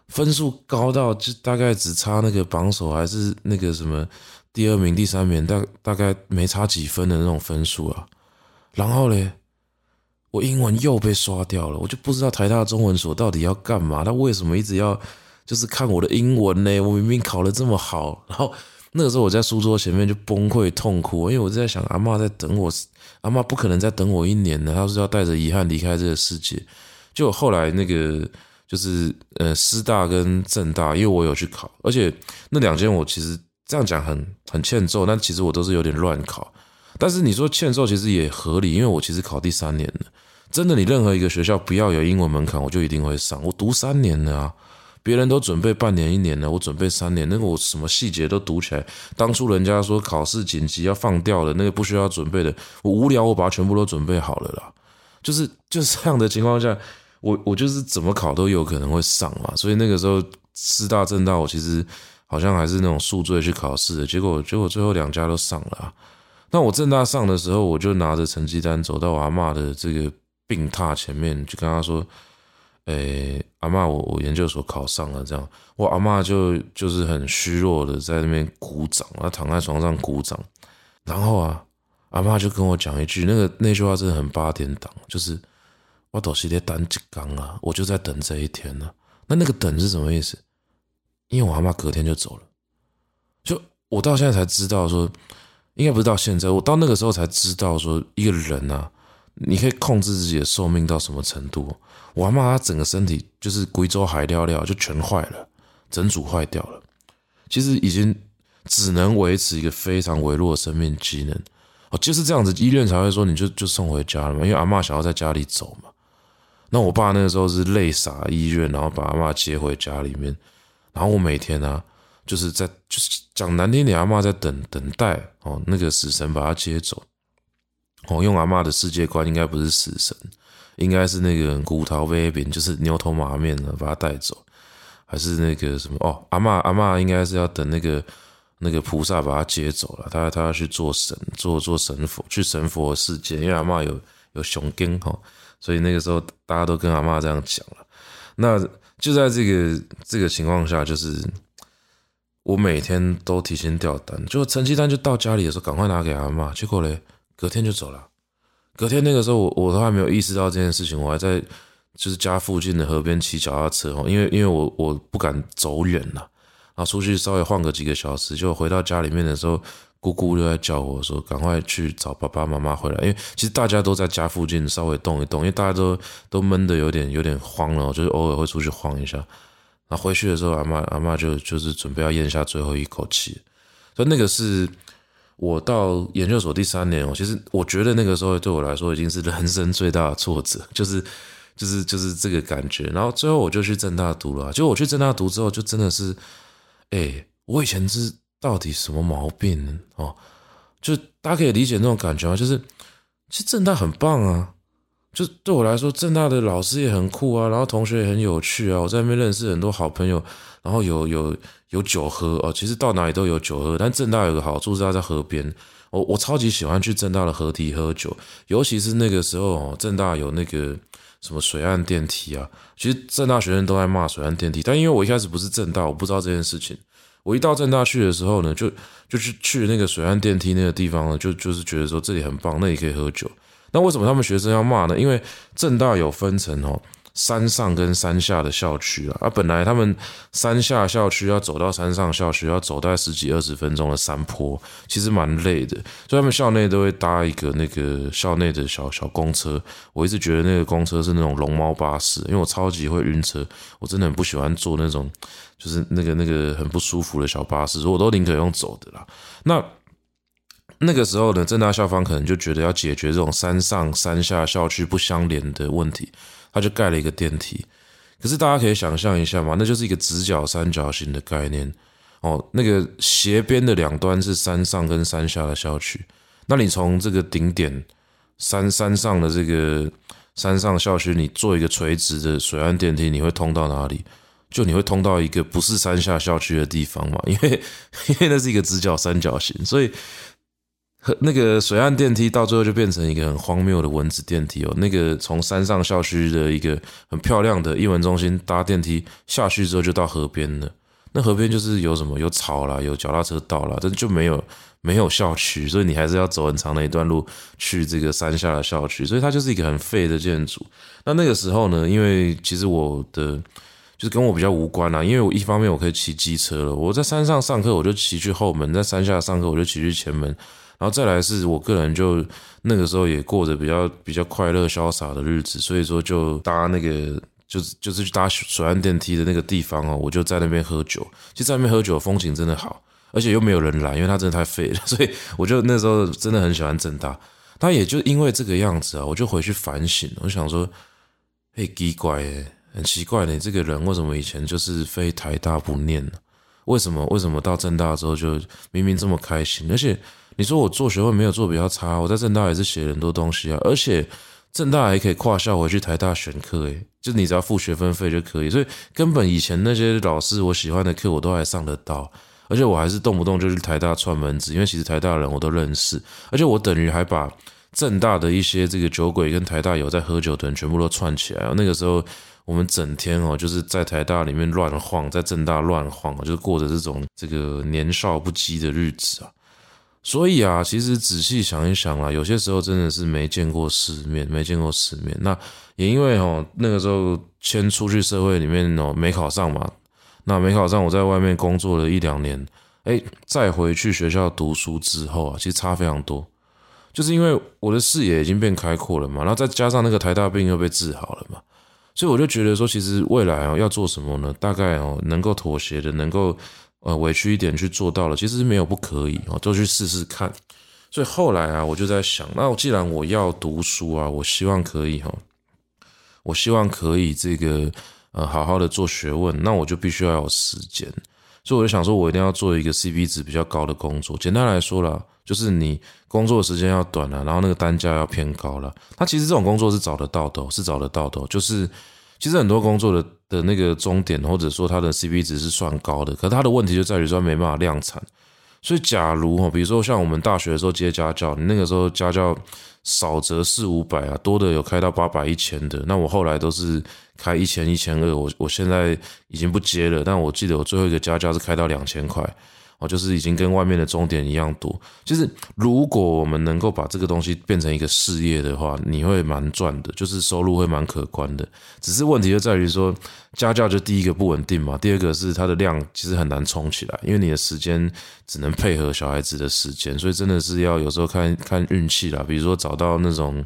分数高到就大概只差那个榜首还是那个什么第二名、第三名，大大概没差几分的那种分数啊。然后嘞，我英文又被刷掉了，我就不知道台大中文所到底要干嘛，他为什么一直要？就是看我的英文呢，我明明考得这么好，然后那个时候我在书桌前面就崩溃痛哭，因为我在想阿嬷在等我，阿嬷不可能再等我一年了，她是要带着遗憾离开这个世界。就后来那个就是呃师大跟政大，因为我有去考，而且那两间我其实这样讲很很欠揍，但其实我都是有点乱考。但是你说欠揍其实也合理，因为我其实考第三年了，真的你任何一个学校不要有英文门槛，我就一定会上。我读三年了啊。别人都准备半年一年的，我准备三年，那个我什么细节都读起来。当初人家说考试紧急要放掉的那个不需要准备的，我无聊我把它全部都准备好了啦。就是 就是这样的情况下，我我就是怎么考都有可能会上嘛。所以那个时候师大政大我其实好像还是那种宿醉去考试的，结果结果最后两家都上了。那我正大上的时候，我就拿着成绩单走到我阿嬷的这个病榻前面，就跟他说。诶、阿嬷，我我研究所考上了，这样，我阿嬷就就是很虚弱的在那边鼓掌，她躺在床上鼓掌，然后啊，阿嬷就跟我讲一句，那个那句话真的很八点档，就是我都是在等一天啊，我就在等这一天呢、那那个等是什么意思？因为我阿嬷隔天就走了，就我到现在才知道说，应该不是到现在，我到那个时候才知道说，一个人啊。你可以控制自己的寿命到什么程度？我阿嬷她整个身体就是贵州海料料就全坏了，整组坏掉了。其实已经只能维持一个非常微弱的生命机能哦，就是这样子，医院才会说你就就送回家了嘛，因为阿嬷想要在家里走嘛。那我爸那个时候是泪洒医院，然后把阿嬷接回家里面，然后我每天呢、啊，就是在就是讲难听点，阿嬷在等等待哦，那个死神把她接走。哦，用阿嬷的世界观应该不是死神，应该是那个骨头威饼，就是牛头马面的把他带走，还是那个什么？哦，阿嬷阿嬷应该是要等那个那个菩萨把他接走了，他他要去做神，做做神佛，去神佛的世界，因为阿嬷有有熊根哈，所以那个时候大家都跟阿嬷这样讲了。那就在这个这个情况下，就是我每天都提心吊胆，就成绩单就到家里的时候，赶快拿给阿嬷，结果嘞。隔天就走了，隔天那个时候我我都还没有意识到这件事情，我还在就是家附近的河边骑脚踏车哦，因为因为我我不敢走远了，然后出去稍微晃个几个小时，就回到家里面的时候，姑姑就在叫我说赶快去找爸爸妈妈回来，因为其实大家都在家附近稍微动一动，因为大家都都闷得有点有点慌了，就是偶尔会出去晃一下，然后回去的时候阿妈阿妈就就是准备要咽下最后一口气，所以那个是。我到研究所第三年，我其实我觉得那个时候对我来说已经是人生最大的挫折，就是就是就是这个感觉。然后最后我就去正大读了，就我去正大读之后，就真的是，哎，我以前是到底什么毛病哦？就大家可以理解那种感觉吗？就是其实正大很棒啊，就对我来说，正大的老师也很酷啊，然后同学也很有趣啊，我在那边认识很多好朋友，然后有有。有酒喝哦，其实到哪里都有酒喝。但正大有个好处是它在河边，我我超级喜欢去正大的河堤喝酒，尤其是那个时候哦，政大有那个什么水岸电梯啊。其实正大学生都在骂水岸电梯，但因为我一开始不是正大，我不知道这件事情。我一到正大去的时候呢，就就去去那个水岸电梯那个地方呢，就就是觉得说这里很棒，那里可以喝酒。那为什么他们学生要骂呢？因为政大有分层哦。山上跟山下的校区啊，啊，本来他们山下校区要走到山上校区要走大概十几二十分钟的山坡，其实蛮累的，所以他们校内都会搭一个那个校内的小小公车。我一直觉得那个公车是那种龙猫巴士，因为我超级会晕车，我真的很不喜欢坐那种就是那个那个很不舒服的小巴士，所以我都宁可用走的啦。那那个时候呢，正大校方可能就觉得要解决这种山上山下校区不相连的问题。他就盖了一个电梯，可是大家可以想象一下嘛，那就是一个直角三角形的概念哦。那个斜边的两端是山上跟山下的校区，那你从这个顶点山山上的这个山上校区，你做一个垂直的水岸电梯，你会通到哪里？就你会通到一个不是山下校区的地方嘛？因为因为那是一个直角三角形，所以。那个水岸电梯到最后就变成一个很荒谬的蚊子电梯哦。那个从山上校区的一个很漂亮的艺文中心搭电梯下去之后，就到河边了。那河边就是有什么有草啦，有脚踏车道啦，但就没有没有校区，所以你还是要走很长的一段路去这个山下的校区。所以它就是一个很废的建筑。那那个时候呢，因为其实我的就是跟我比较无关啦，因为我一方面我可以骑机车了，我在山上上课我就骑去后门，在山下上课我就骑去前门。然后再来是我个人就那个时候也过着比较比较快乐潇洒的日子，所以说就搭那个就是就是去搭水岸电梯的那个地方哦，我就在那边喝酒。其实在那边喝酒风景真的好，而且又没有人来，因为它真的太废了，所以我就那时候真的很喜欢正大。他也就因为这个样子啊，我就回去反省，我想说，嘿，奇怪诶，很奇怪呢，这个人为什么以前就是非台大不念呢？为什么为什么到正大之后就明明这么开心，而且。你说我做学问没有做比较差，我在正大也是写很多东西啊，而且正大还可以跨校回去台大选课，诶，就你只要付学分费就可以，所以根本以前那些老师我喜欢的课我都还上得到，而且我还是动不动就去台大串门子，因为其实台大的人我都认识，而且我等于还把正大的一些这个酒鬼跟台大有在喝酒的人全部都串起来，那个时候我们整天哦就是在台大里面乱晃，在正大乱晃，就是过着这种这个年少不羁的日子啊。所以啊，其实仔细想一想啊，有些时候真的是没见过世面，没见过世面。那也因为哦，那个时候先出去社会里面哦，没考上嘛。那没考上，我在外面工作了一两年，哎，再回去学校读书之后啊，其实差非常多。就是因为我的视野已经变开阔了嘛，然后再加上那个台大病又被治好了嘛，所以我就觉得说，其实未来哦要做什么呢？大概哦能够妥协的，能够。呃，委屈一点去做到了，其实是没有不可以哦，就去试试看。所以后来啊，我就在想，那既然我要读书啊，我希望可以哈，我希望可以这个呃好好的做学问，那我就必须要有时间。所以我就想说，我一定要做一个 CP 值比较高的工作。简单来说啦，就是你工作的时间要短了，然后那个单价要偏高了。那其实这种工作是找得到的，是找得到的，就是。其实很多工作的的那个终点，或者说它的 CP 值是算高的，可它的问题就在于说没办法量产。所以假如哈，比如说像我们大学的时候接家教，你那个时候家教少则四五百啊，多的有开到八百一千的。那我后来都是开一千一千二，我我现在已经不接了，但我记得我最后一个家教是开到两千块。哦，就是已经跟外面的终点一样多。就是如果我们能够把这个东西变成一个事业的话，你会蛮赚的，就是收入会蛮可观的。只是问题就在于说，家教就第一个不稳定嘛，第二个是它的量其实很难冲起来，因为你的时间只能配合小孩子的时间，所以真的是要有时候看看运气啦。比如说找到那种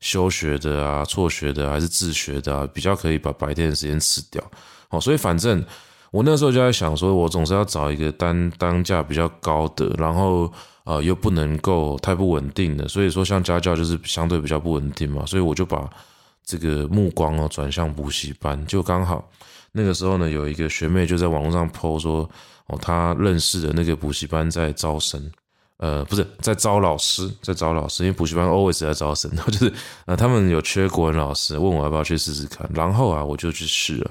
休学的啊、辍学的还是自学的啊，比较可以把白天的时间吃掉。哦，所以反正。我那时候就在想说，我总是要找一个单单价比较高的，然后呃又不能够太不稳定的，所以说像家教就是相对比较不稳定嘛，所以我就把这个目光哦转向补习班，就刚好那个时候呢，有一个学妹就在网络上 po 说，哦，她认识的那个补习班在招生。呃，不是在招老师，在招老师，因为补习班 always 在招生，然 后就是呃，他们有缺国文老师，问我要不要去试试看，然后啊，我就去试了，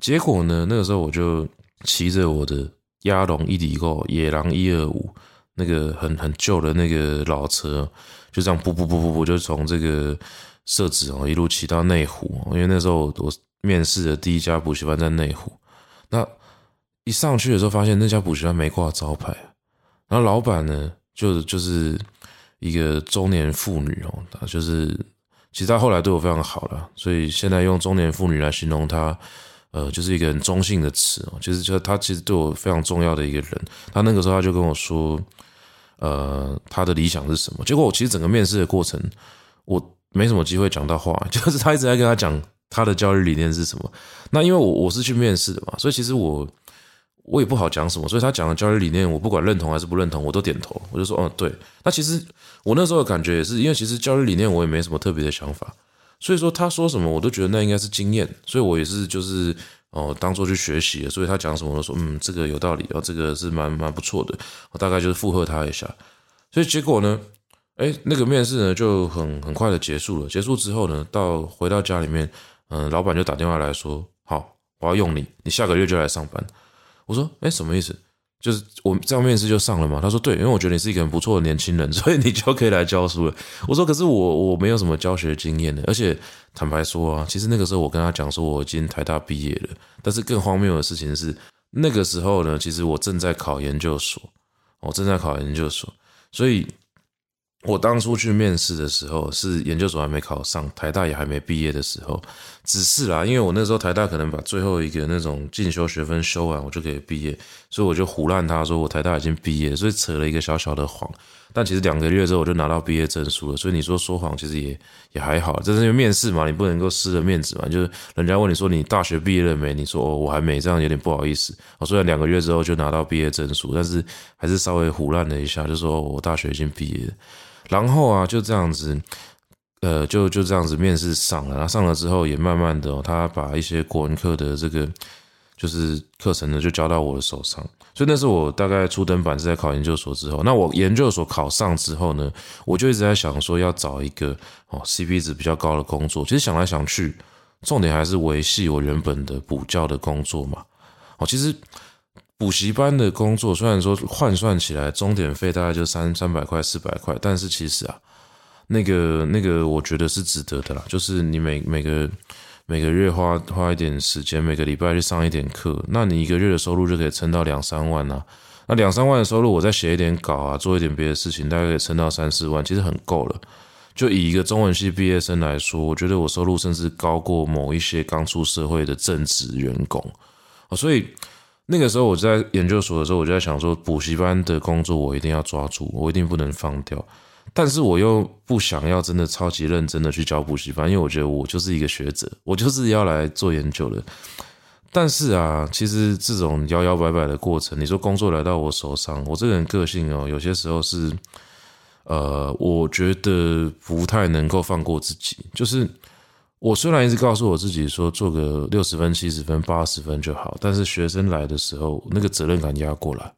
结果呢，那个时候我就骑着我的鸭龙一里购野狼一二五，那个很很旧的那个老车，就这样噗噗噗噗噗，就从这个设置哦一路骑到内湖，因为那时候我面试的第一家补习班在内湖，那一上去的时候发现那家补习班没挂招牌。然后老板呢，就就是一个中年妇女哦，她就是其实她后来对我非常好了，所以现在用中年妇女来形容她，呃，就是一个很中性的词哦，就是就他其实对我非常重要的一个人。他那个时候他就跟我说，呃，他的理想是什么？结果我其实整个面试的过程，我没什么机会讲到话，就是他一直在跟他讲他的教育理念是什么。那因为我我是去面试的嘛，所以其实我。我也不好讲什么，所以他讲的教育理念，我不管认同还是不认同，我都点头。我就说，哦，对。那其实我那时候的感觉也是，因为其实教育理念我也没什么特别的想法，所以说他说什么我都觉得那应该是经验，所以我也是就是哦当做去学习。所以他讲什么我都说，嗯，这个有道理，哦，这个是蛮蛮不错的。我大概就是附和他一下。所以结果呢，哎，那个面试呢就很很快的结束了。结束之后呢，到回到家里面，嗯，老板就打电话来说，好，我要用你，你下个月就来上班。我说，哎，什么意思？就是我这样面试就上了嘛？他说，对，因为我觉得你是一个很不错的年轻人，所以你就可以来教书了。我说，可是我我没有什么教学经验的，而且坦白说啊，其实那个时候我跟他讲说我已经台大毕业了，但是更荒谬的事情是，那个时候呢，其实我正在考研究所，我正在考研究所，所以。我当初去面试的时候，是研究所还没考上，台大也还没毕业的时候，只是啦，因为我那时候台大可能把最后一个那种进修学分修完，我就可以毕业，所以我就胡烂他说我台大已经毕业，所以扯了一个小小的谎。但其实两个月之后我就拿到毕业证书了，所以你说说谎其实也也还好，这是因为面试嘛，你不能够失了面子嘛，就是人家问你说你大学毕业了没，你说哦我还没，这样有点不好意思。我虽然两个月之后就拿到毕业证书，但是还是稍微胡烂了一下，就说我大学已经毕业。然后啊，就这样子，呃，就就这样子面试上了。然后上了之后，也慢慢的、他把一些国文课的这个就是课程呢，就交到我的手上。所以那是我大概初登版是在考研究所之后。那我研究所考上之后呢，我就一直在想说要找一个哦 CP 值比较高的工作。其实想来想去，重点还是维系我原本的补教的工作嘛。哦，其实。补习班的工作虽然说换算起来钟点费大概就三三百块四百块，但是其实啊，那个那个我觉得是值得的啦。就是你每每个每个月花花一点时间，每个礼拜去上一点课，那你一个月的收入就可以撑到两三万啊。那两三万的收入，我再写一点稿啊，做一点别的事情，大概可以撑到三四万，其实很够了。就以一个中文系毕业生来说，我觉得我收入甚至高过某一些刚出社会的正职员工。所以。那个时候我在研究所的时候，我就在想说，补习班的工作我一定要抓住，我一定不能放掉。但是我又不想要真的超级认真的去教补习班，因为我觉得我就是一个学者，我就是要来做研究的。但是啊，其实这种摇摇摆摆的过程，你说工作来到我手上，我这个人个性哦，有些时候是，呃，我觉得不太能够放过自己，就是。我虽然一直告诉我自己说做个六十分、七十分、八十分就好，但是学生来的时候，那个责任感压过来，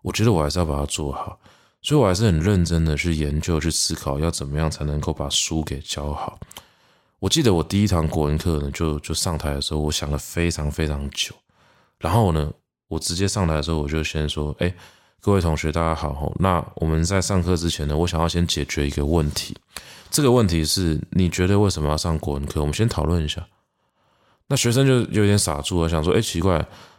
我觉得我还是要把它做好，所以我还是很认真的去研究、去思考，要怎么样才能够把书给教好。我记得我第一堂国文课呢，就就上台的时候，我想了非常非常久，然后呢，我直接上台的时候，我就先说：“哎，各位同学，大家好，那我们在上课之前呢，我想要先解决一个问题。”这个问题是你觉得为什么要上国文课？我们先讨论一下。那学生就有点傻住了，想说：哎，奇怪，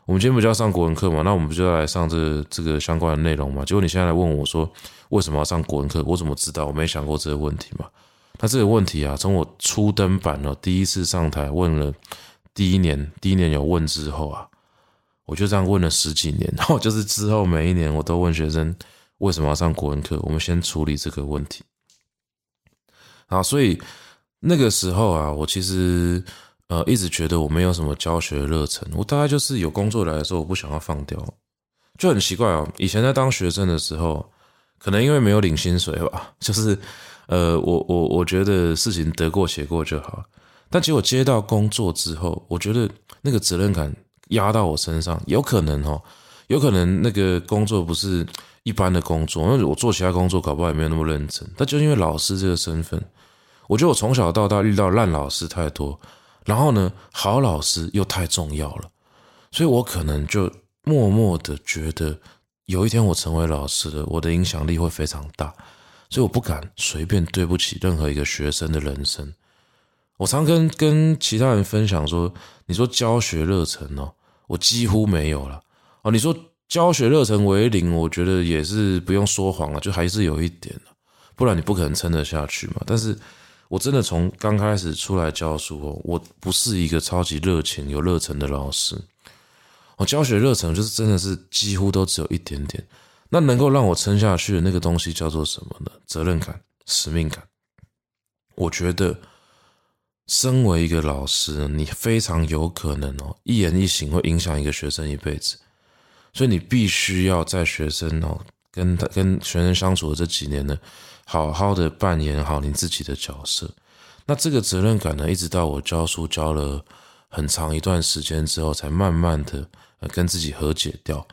我们今天不就要上国文课吗？那我们不就要来上这、这个相关的内容吗？结果你现在来问我说，为什么要上国文课？我怎么知道？我没想过这个问题嘛。那这个问题啊，从我初登版了，第一次上台问了，第一年第一年有问之后啊，我就这样问了十几年，然后就是之后每一年我都问学生为什么要上国文课。我们先处理这个问题。啊，所以那个时候啊，我其实呃，一直觉得我没有什么教学热忱。我大概就是有工作来的时候，我不想要放掉，就很奇怪哦。以前在当学生的时候，可能因为没有领薪水吧，就是呃，我我我觉得事情得过且过就好。但结果接到工作之后，我觉得那个责任感压到我身上，有可能哦，有可能那个工作不是一般的工作，因为我做其他工作搞不好也没有那么认真。但就因为老师这个身份，我觉得我从小到大遇到烂老师太多，然后呢，好老师又太重要了，所以我可能就默默的觉得，有一天我成为老师了，我的影响力会非常大，所以我不敢随便对不起任何一个学生的人生。我常跟跟其他人分享说，你说教学热忱哦，我几乎没有了哦。你说教学热忱为零，我觉得也是不用说谎了，就还是有一点，不然你不可能撑得下去嘛。但是我真的从刚开始出来教书哦，我不是一个超级热情、有热忱的老师。我教学热忱就是真的是几乎都只有一点点。那能够让我撑下去的那个东西叫做什么呢？责任感、使命感。我觉得。身为一个老师，你非常有可能哦，一言一行会影响一个学生一辈子，所以你必须要在学生哦，跟他跟学生相处的这几年呢，好好的扮演好你自己的角色。那这个责任感呢，一直到我教书教了很长一段时间之后，才慢慢的跟自己和解掉。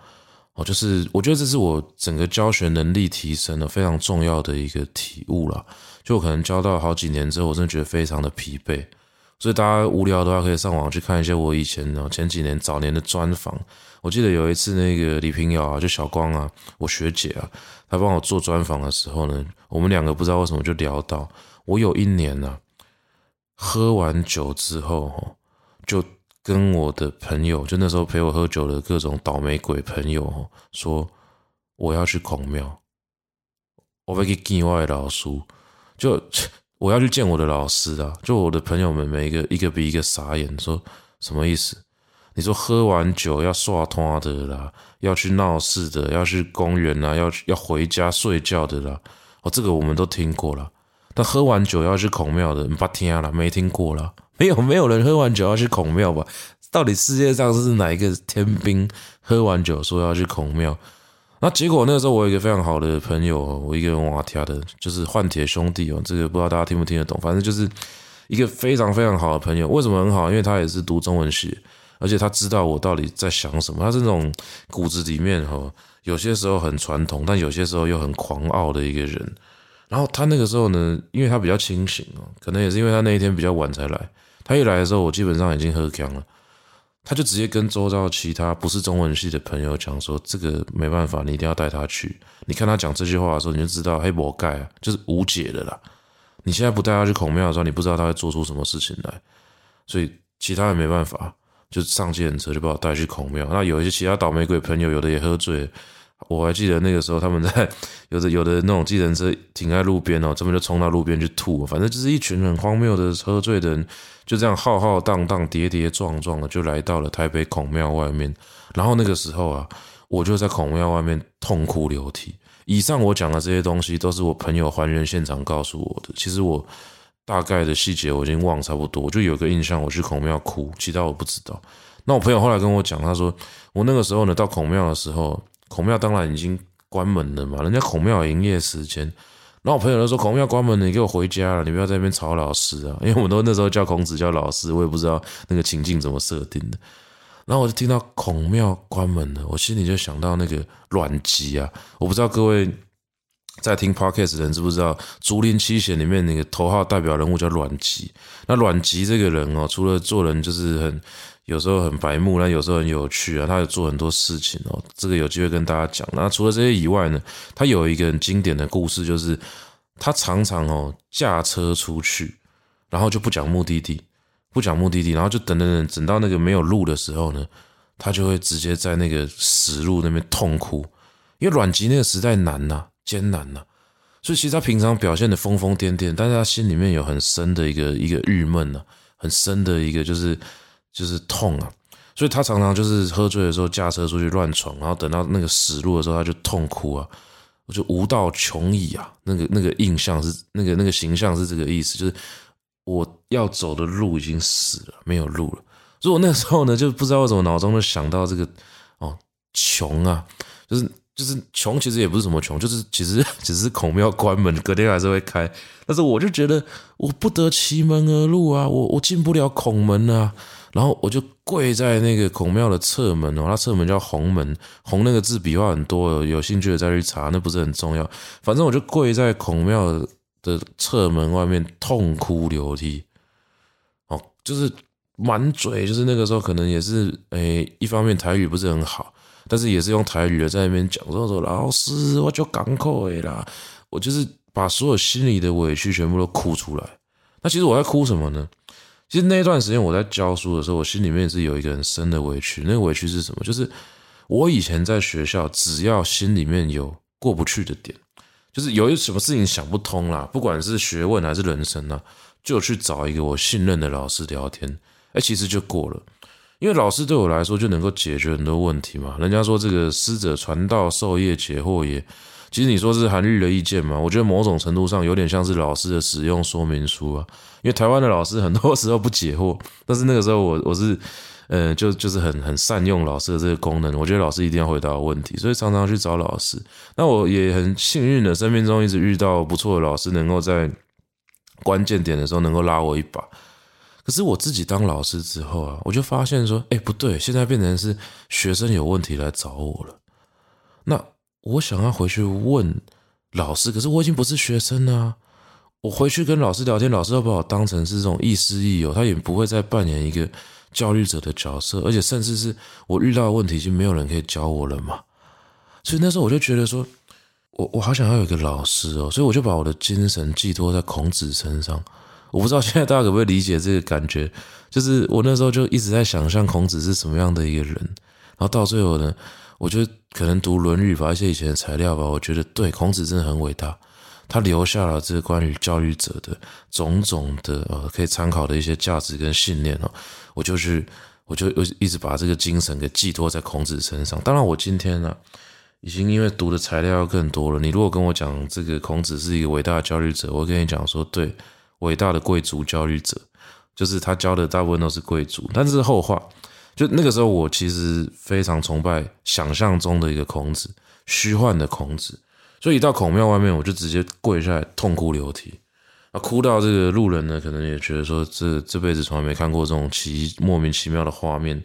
哦，就是我觉得这是我整个教学能力提升的非常重要的一个体悟了。就可能教到好几年之后，我真的觉得非常的疲惫。所以大家无聊的话，可以上网去看一些我以前呢前几年早年的专访。我记得有一次那个李平遥啊，就小光啊，我学姐啊，她帮我做专访的时候呢，我们两个不知道为什么就聊到，我有一年呢，喝完酒之后，就。跟我的朋友，就那时候陪我喝酒的各种倒霉鬼朋友说，我要去孔庙，我要去见我的老师，就我要去见我的老师啊！就我的朋友们每一个一个比一个傻眼，说什么意思？你说喝完酒要刷拖的啦，要去闹事的，要去公园啊，要要回家睡觉的啦。哦，这个我们都听过了，但喝完酒要去孔庙的，不听了，没听过了。没有没有人喝完酒要去孔庙吧？到底世界上是哪一个天兵喝完酒说要去孔庙？那结果那个时候我有一个非常好的朋友，我一个人瓦跳的，就是换铁兄弟哦。这个不知道大家听不听得懂？反正就是一个非常非常好的朋友。为什么很好？因为他也是读中文系，而且他知道我到底在想什么。他是那种骨子里面哈，有些时候很传统，但有些时候又很狂傲的一个人。然后他那个时候呢，因为他比较清醒哦，可能也是因为他那一天比较晚才来。他一来的时候，我基本上已经喝锵了。他就直接跟周遭其他不是中文系的朋友讲说：“这个没办法，你一定要带他去。”你看他讲这句话的时候，你就知道黑魔盖啊，就是无解的啦。你现在不带他去孔庙的时候，你不知道他会做出什么事情来。所以其他人没办法，就上计程车就把我带去孔庙。那有一些其他倒霉鬼朋友，有的也喝醉。我还记得那个时候，他们在 有的有的那种计程车停在路边哦，他们就冲到路边去吐，反正就是一群很荒谬的喝醉的人，就这样浩浩荡荡、跌跌撞撞的就来到了台北孔庙外面。然后那个时候啊，我就在孔庙外面痛哭流涕。以上我讲的这些东西，都是我朋友还原现场告诉我的。其实我大概的细节我已经忘差不多，我就有个印象，我去孔庙哭，其他我不知道。那我朋友后来跟我讲，他说我那个时候呢，到孔庙的时候。孔庙当然已经关门了嘛，人家孔庙有营业时间。然后我朋友就说：“孔庙关门了，你给我回家了，你不要在那边吵老师啊！”因为我们都那时候叫孔子叫老师，我也不知道那个情境怎么设定的。然后我就听到孔庙关门了，我心里就想到那个阮籍啊，我不知道各位在听 Podcast 的人知不知道，《竹林七贤》里面那个头号代表人物叫阮籍。那阮籍这个人哦，除了做人就是很。有时候很白目，但有时候很有趣啊。他有做很多事情哦，这个有机会跟大家讲。那除了这些以外呢，他有一个很经典的故事，就是他常常哦驾车出去，然后就不讲目的地，不讲目的地，然后就等等等，等到那个没有路的时候呢，他就会直接在那个死路那边痛哭，因为阮籍那个时代难呐，艰难呐，所以其实他平常表现得疯疯癫癫，但是他心里面有很深的一个一个郁闷呐，很深的一个就是。就是痛啊，所以他常常就是喝醉的时候驾车出去乱闯，然后等到那个死路的时候，他就痛哭啊，我就无道穷矣啊，那个那个印象是那个那个形象是这个意思，就是我要走的路已经死了，没有路了。所以我那时候呢，就不知道为什么脑中就想到这个哦，穷啊，就是就是穷，其实也不是什么穷，就是其实只是孔庙关门，隔天还是会开。但是我就觉得我不得其门而入啊，我我进不了孔门啊。然后我就跪在那个孔庙的侧门哦，它侧门叫红门，红那个字笔画很多，有兴趣的再去查，那不是很重要。反正我就跪在孔庙的侧门外面痛哭流涕，哦，就是满嘴，就是那个时候可能也是，诶，一方面台语不是很好，但是也是用台语的在那边讲说说，老师我就港口诶啦，我就是把所有心里的委屈全部都哭出来。那其实我在哭什么呢？其实那一段时间我在教书的时候，我心里面是有一个很深的委屈。那个委屈是什么？就是我以前在学校，只要心里面有过不去的点，就是有一什么事情想不通啦，不管是学问还是人生啊，就去找一个我信任的老师聊天，哎，其实就过了。因为老师对我来说就能够解决很多问题嘛。人家说这个师者，传道授业解惑也。其实你说是韩愈的意见嘛？我觉得某种程度上有点像是老师的使用说明书啊。因为台湾的老师很多时候不解惑，但是那个时候我我是，呃，就就是很很善用老师的这个功能。我觉得老师一定要回答问题，所以常常去找老师。那我也很幸运的，生命中一直遇到不错的老师，能够在关键点的时候能够拉我一把。可是我自己当老师之后啊，我就发现说，哎，不对，现在变成是学生有问题来找我了。那我想要回去问老师，可是我已经不是学生了啊。我回去跟老师聊天，老师要把我当成是这种亦师亦友，他也不会再扮演一个教育者的角色，而且甚至是我遇到的问题已经没有人可以教我了嘛。所以那时候我就觉得说，我我好想要有一个老师哦，所以我就把我的精神寄托在孔子身上。我不知道现在大家可不可以理解这个感觉，就是我那时候就一直在想象孔子是什么样的一个人，然后到最后呢，我就可能读《论语》，吧一些以前的材料吧，我觉得对孔子真的很伟大。他留下了这关于教育者的种种的呃可以参考的一些价值跟信念哦，我就是我就一直把这个精神给寄托在孔子身上。当然，我今天呢已经因为读的材料要更多了。你如果跟我讲这个孔子是一个伟大的教育者，我跟你讲说，对，伟大的贵族教育者，就是他教的大部分都是贵族。但是后话，就那个时候我其实非常崇拜想象中的一个孔子，虚幻的孔子。所以一到孔庙外面，我就直接跪下来痛哭流涕，啊，哭到这个路人呢，可能也觉得说，这这辈子从来没看过这种奇莫名其妙的画面，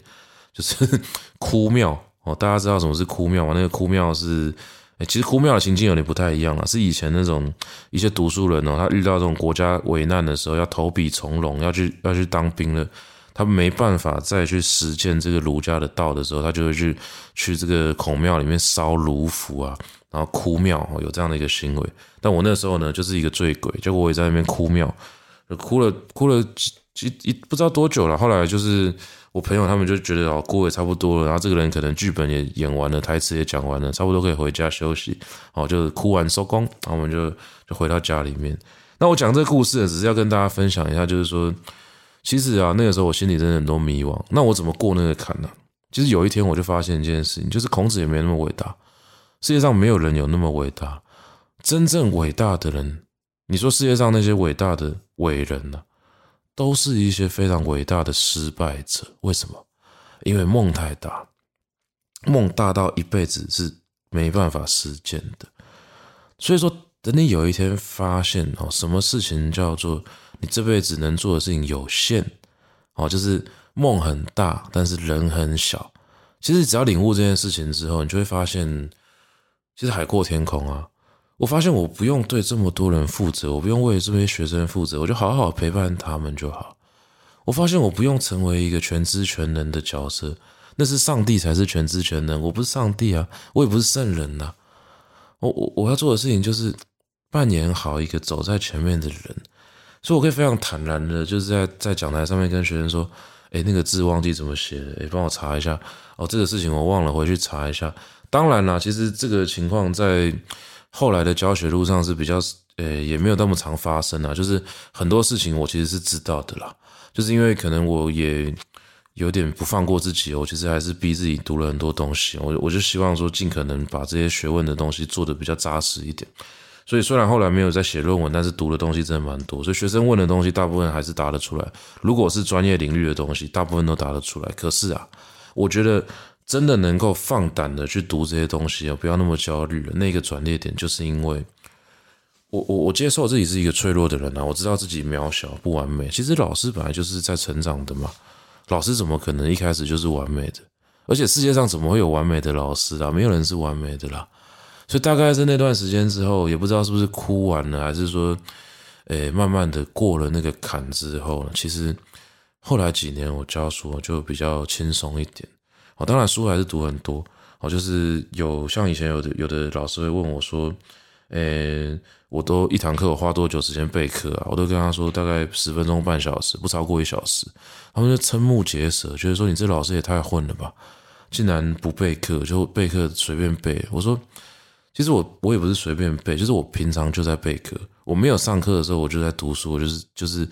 就是 哭庙哦。大家知道什么是哭庙吗？那个哭庙是，哎，其实哭庙的情境有点不太一样了，是以前那种一些读书人哦，他遇到这种国家危难的时候，要投笔从戎，要去要去当兵了，他没办法再去实践这个儒家的道的时候，他就会去去这个孔庙里面烧炉符啊。然后哭庙有这样的一个行为，但我那时候呢就是一个醉鬼，结果我也在那边哭庙，就哭了哭了几一不知道多久了。后来就是我朋友他们就觉得哦，哭也差不多了，然后这个人可能剧本也演完了，台词也讲完了，差不多可以回家休息。哦，就是哭完收工，然后我们就就回到家里面。那我讲这个故事，只是要跟大家分享一下，就是说，其实啊那个时候我心里真的很多迷惘。那我怎么过那个坎呢？其实有一天我就发现一件事情，就是孔子也没那么伟大。世界上没有人有那么伟大，真正伟大的人，你说世界上那些伟大的伟人呢，都是一些非常伟大的失败者。为什么？因为梦太大，梦大到一辈子是没办法实践的。所以说，等你有一天发现哦，什么事情叫做你这辈子能做的事情有限，哦，就是梦很大，但是人很小。其实只要领悟这件事情之后，你就会发现。其实海阔天空啊！我发现我不用对这么多人负责，我不用为这些学生负责，我就好好陪伴他们就好。我发现我不用成为一个全知全能的角色，那是上帝才是全知全能，我不是上帝啊，我也不是圣人呐。我我我要做的事情就是扮演好一个走在前面的人，所以我可以非常坦然的，就是在在讲台上面跟学生说：“诶，那个字忘记怎么写了，诶，帮我查一下。哦，这个事情我忘了，回去查一下。”当然啦，其实这个情况在后来的教学路上是比较，呃，也没有那么常发生啊。就是很多事情我其实是知道的啦，就是因为可能我也有点不放过自己，我其实还是逼自己读了很多东西。我我就希望说尽可能把这些学问的东西做得比较扎实一点。所以虽然后来没有在写论文，但是读的东西真的蛮多。所以学生问的东西，大部分还是答得出来。如果是专业领域的东西，大部分都答得出来。可是啊，我觉得真的能够放胆的去读这些东西啊，不要那么焦虑了。那个转捩点，就是因为我我我接受自己是一个脆弱的人啊，我知道自己渺小不完美。其实老师本来就是在成长的嘛，老师怎么可能一开始就是完美的？而且世界上怎么会有完美的老师啊？没有人是完美的啦。所以大概是那段时间之后，也不知道是不是哭完了，还是说，诶，慢慢的过了那个坎之后，其实后来几年我教书就比较轻松一点。哦，当然书还是读很多。哦，就是有像以前有的有的老师会问我说，诶，我都一堂课我花多久时间备课啊？我都跟他说大概十分钟半小时，不超过一小时。他们就瞠目结舌，觉得说你这老师也太混了吧，竟然不备课就备课随便备。我说。其实我我也不是随便背，就是我平常就在备课。我没有上课的时候，我就在读书，就是就是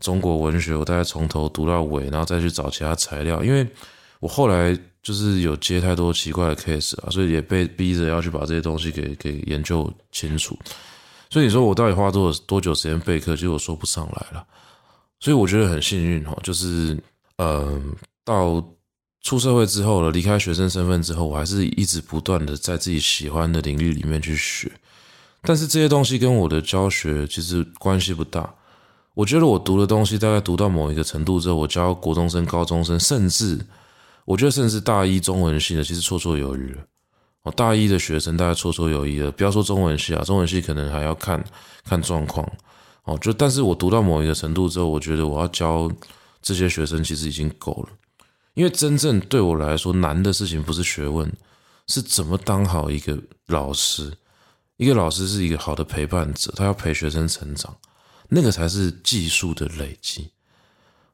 中国文学，我大概从头读到尾，然后再去找其他材料。因为我后来就是有接太多奇怪的 case 啊，所以也被逼着要去把这些东西给给研究清楚。所以你说我到底花多多久时间备课？其实我说不上来了。所以我觉得很幸运哈，就是嗯到。出社会之后了，离开学生身份之后，我还是一直不断的在自己喜欢的领域里面去学。但是这些东西跟我的教学其实关系不大。我觉得我读的东西大概读到某一个程度之后，我教国中生、高中生，甚至我觉得甚至大一中文系的，其实绰绰有余了。哦，大一的学生大概绰绰有余了。不要说中文系啊，中文系可能还要看看状况。哦，就但是我读到某一个程度之后，我觉得我要教这些学生其实已经够了。因为真正对我来说难的事情不是学问，是怎么当好一个老师。一个老师是一个好的陪伴者，他要陪学生成长，那个才是技术的累积。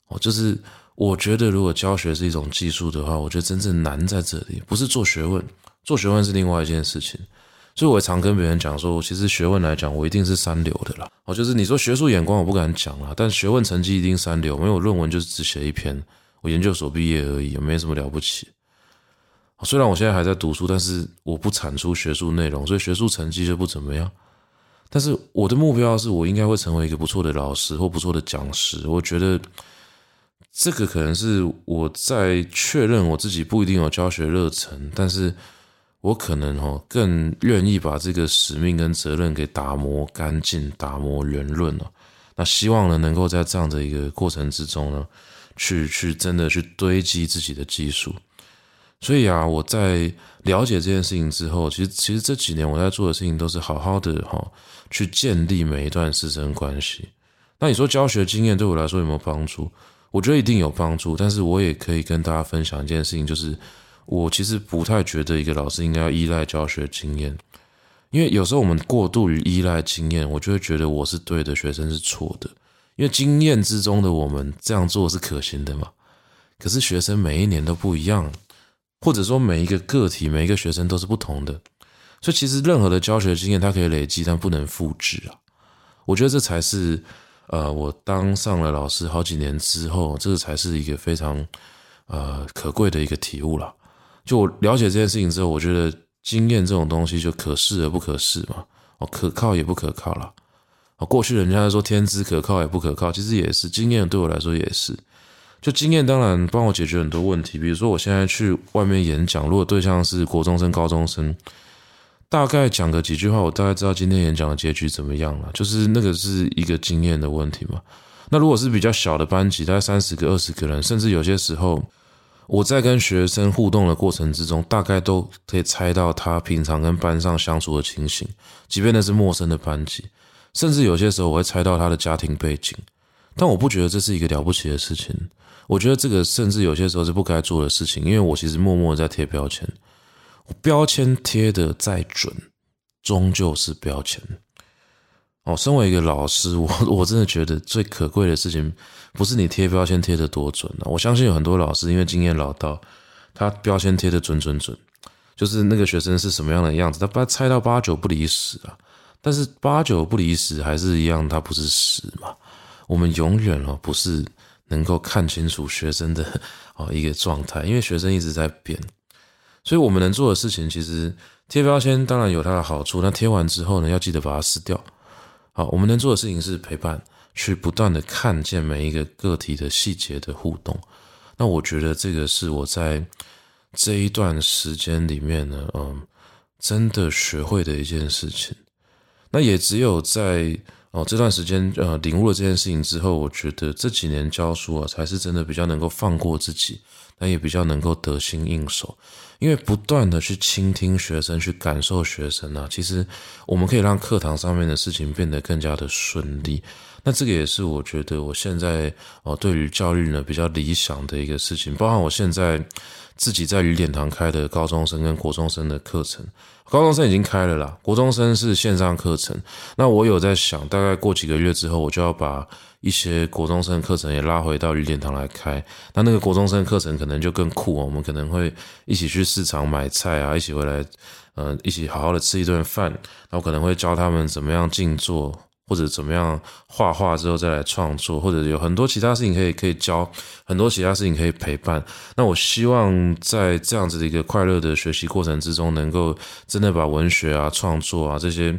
哦，就是我觉得如果教学是一种技术的话，我觉得真正难在这里，不是做学问，做学问是另外一件事情。所以我也常跟别人讲说，其实学问来讲，我一定是三流的啦。哦，就是你说学术眼光我不敢讲啦，但学问成绩一定三流，因为我论文就是只写一篇。我研究所毕业而已，也没什么了不起。虽然我现在还在读书，但是我不产出学术内容，所以学术成绩就不怎么样。但是我的目标是我应该会成为一个不错的老师或不错的讲师。我觉得这个可能是我在确认我自己不一定有教学热忱，但是我可能哦更愿意把这个使命跟责任给打磨干净、打磨圆润了。那希望呢，能够在这样的一个过程之中呢。去去真的去堆积自己的技术，所以啊，我在了解这件事情之后，其实其实这几年我在做的事情都是好好的哈，去建立每一段师生关系。那你说教学经验对我来说有没有帮助？我觉得一定有帮助，但是我也可以跟大家分享一件事情，就是我其实不太觉得一个老师应该要依赖教学经验，因为有时候我们过度于依赖经验，我就会觉得我是对的，学生是错的。因为经验之中的我们这样做是可行的嘛？可是学生每一年都不一样，或者说每一个个体、每一个学生都是不同的，所以其实任何的教学经验它可以累积，但不能复制啊。我觉得这才是呃，我当上了老师好几年之后，这个才是一个非常呃可贵的一个体悟了。就我了解这件事情之后，我觉得经验这种东西就可视而不可视嘛，哦，可靠也不可靠了。过去人家说天资可靠也不可靠，其实也是经验对我来说也是。就经验当然帮我解决很多问题，比如说我现在去外面演讲，如果对象是国中生、高中生，大概讲个几句话，我大概知道今天演讲的结局怎么样了。就是那个是一个经验的问题嘛。那如果是比较小的班级，大概三十个、二十个人，甚至有些时候我在跟学生互动的过程之中，大概都可以猜到他平常跟班上相处的情形，即便那是陌生的班级。甚至有些时候我会猜到他的家庭背景，但我不觉得这是一个了不起的事情。我觉得这个甚至有些时候是不该做的事情，因为我其实默默的在贴标签，标签贴的再准，终究是标签。哦，身为一个老师，我 我真的觉得最可贵的事情不是你贴标签贴的多准啊。我相信有很多老师因为经验老道，他标签贴的准准准，就是那个学生是什么样的样子，他把猜到八九不离十啊。但是八九不离十还是一样，他不是十嘛？我们永远哦不是能够看清楚学生的哦一个状态，因为学生一直在变。所以我们能做的事情，其实贴标签当然有它的好处，那贴完之后呢，要记得把它撕掉。好，我们能做的事情是陪伴，去不断的看见每一个个体的细节的互动。那我觉得这个是我在这一段时间里面呢，嗯，真的学会的一件事情。那也只有在哦这段时间呃领悟了这件事情之后，我觉得这几年教书啊，才是真的比较能够放过自己。那也比较能够得心应手，因为不断的去倾听学生，去感受学生啊，其实我们可以让课堂上面的事情变得更加的顺利。那这个也是我觉得我现在哦对于教育呢比较理想的一个事情，包含我现在自己在雨点堂开的高中生跟国中生的课程，高中生已经开了啦，国中生是线上课程。那我有在想，大概过几个月之后，我就要把。一些国中生课程也拉回到雨点堂来开，那那个国中生课程可能就更酷哦，我们可能会一起去市场买菜啊，一起回来，呃，一起好好的吃一顿饭，然后可能会教他们怎么样静坐。或者怎么样画画之后再来创作，或者有很多其他事情可以可以教，很多其他事情可以陪伴。那我希望在这样子的一个快乐的学习过程之中，能够真的把文学啊、创作啊这些，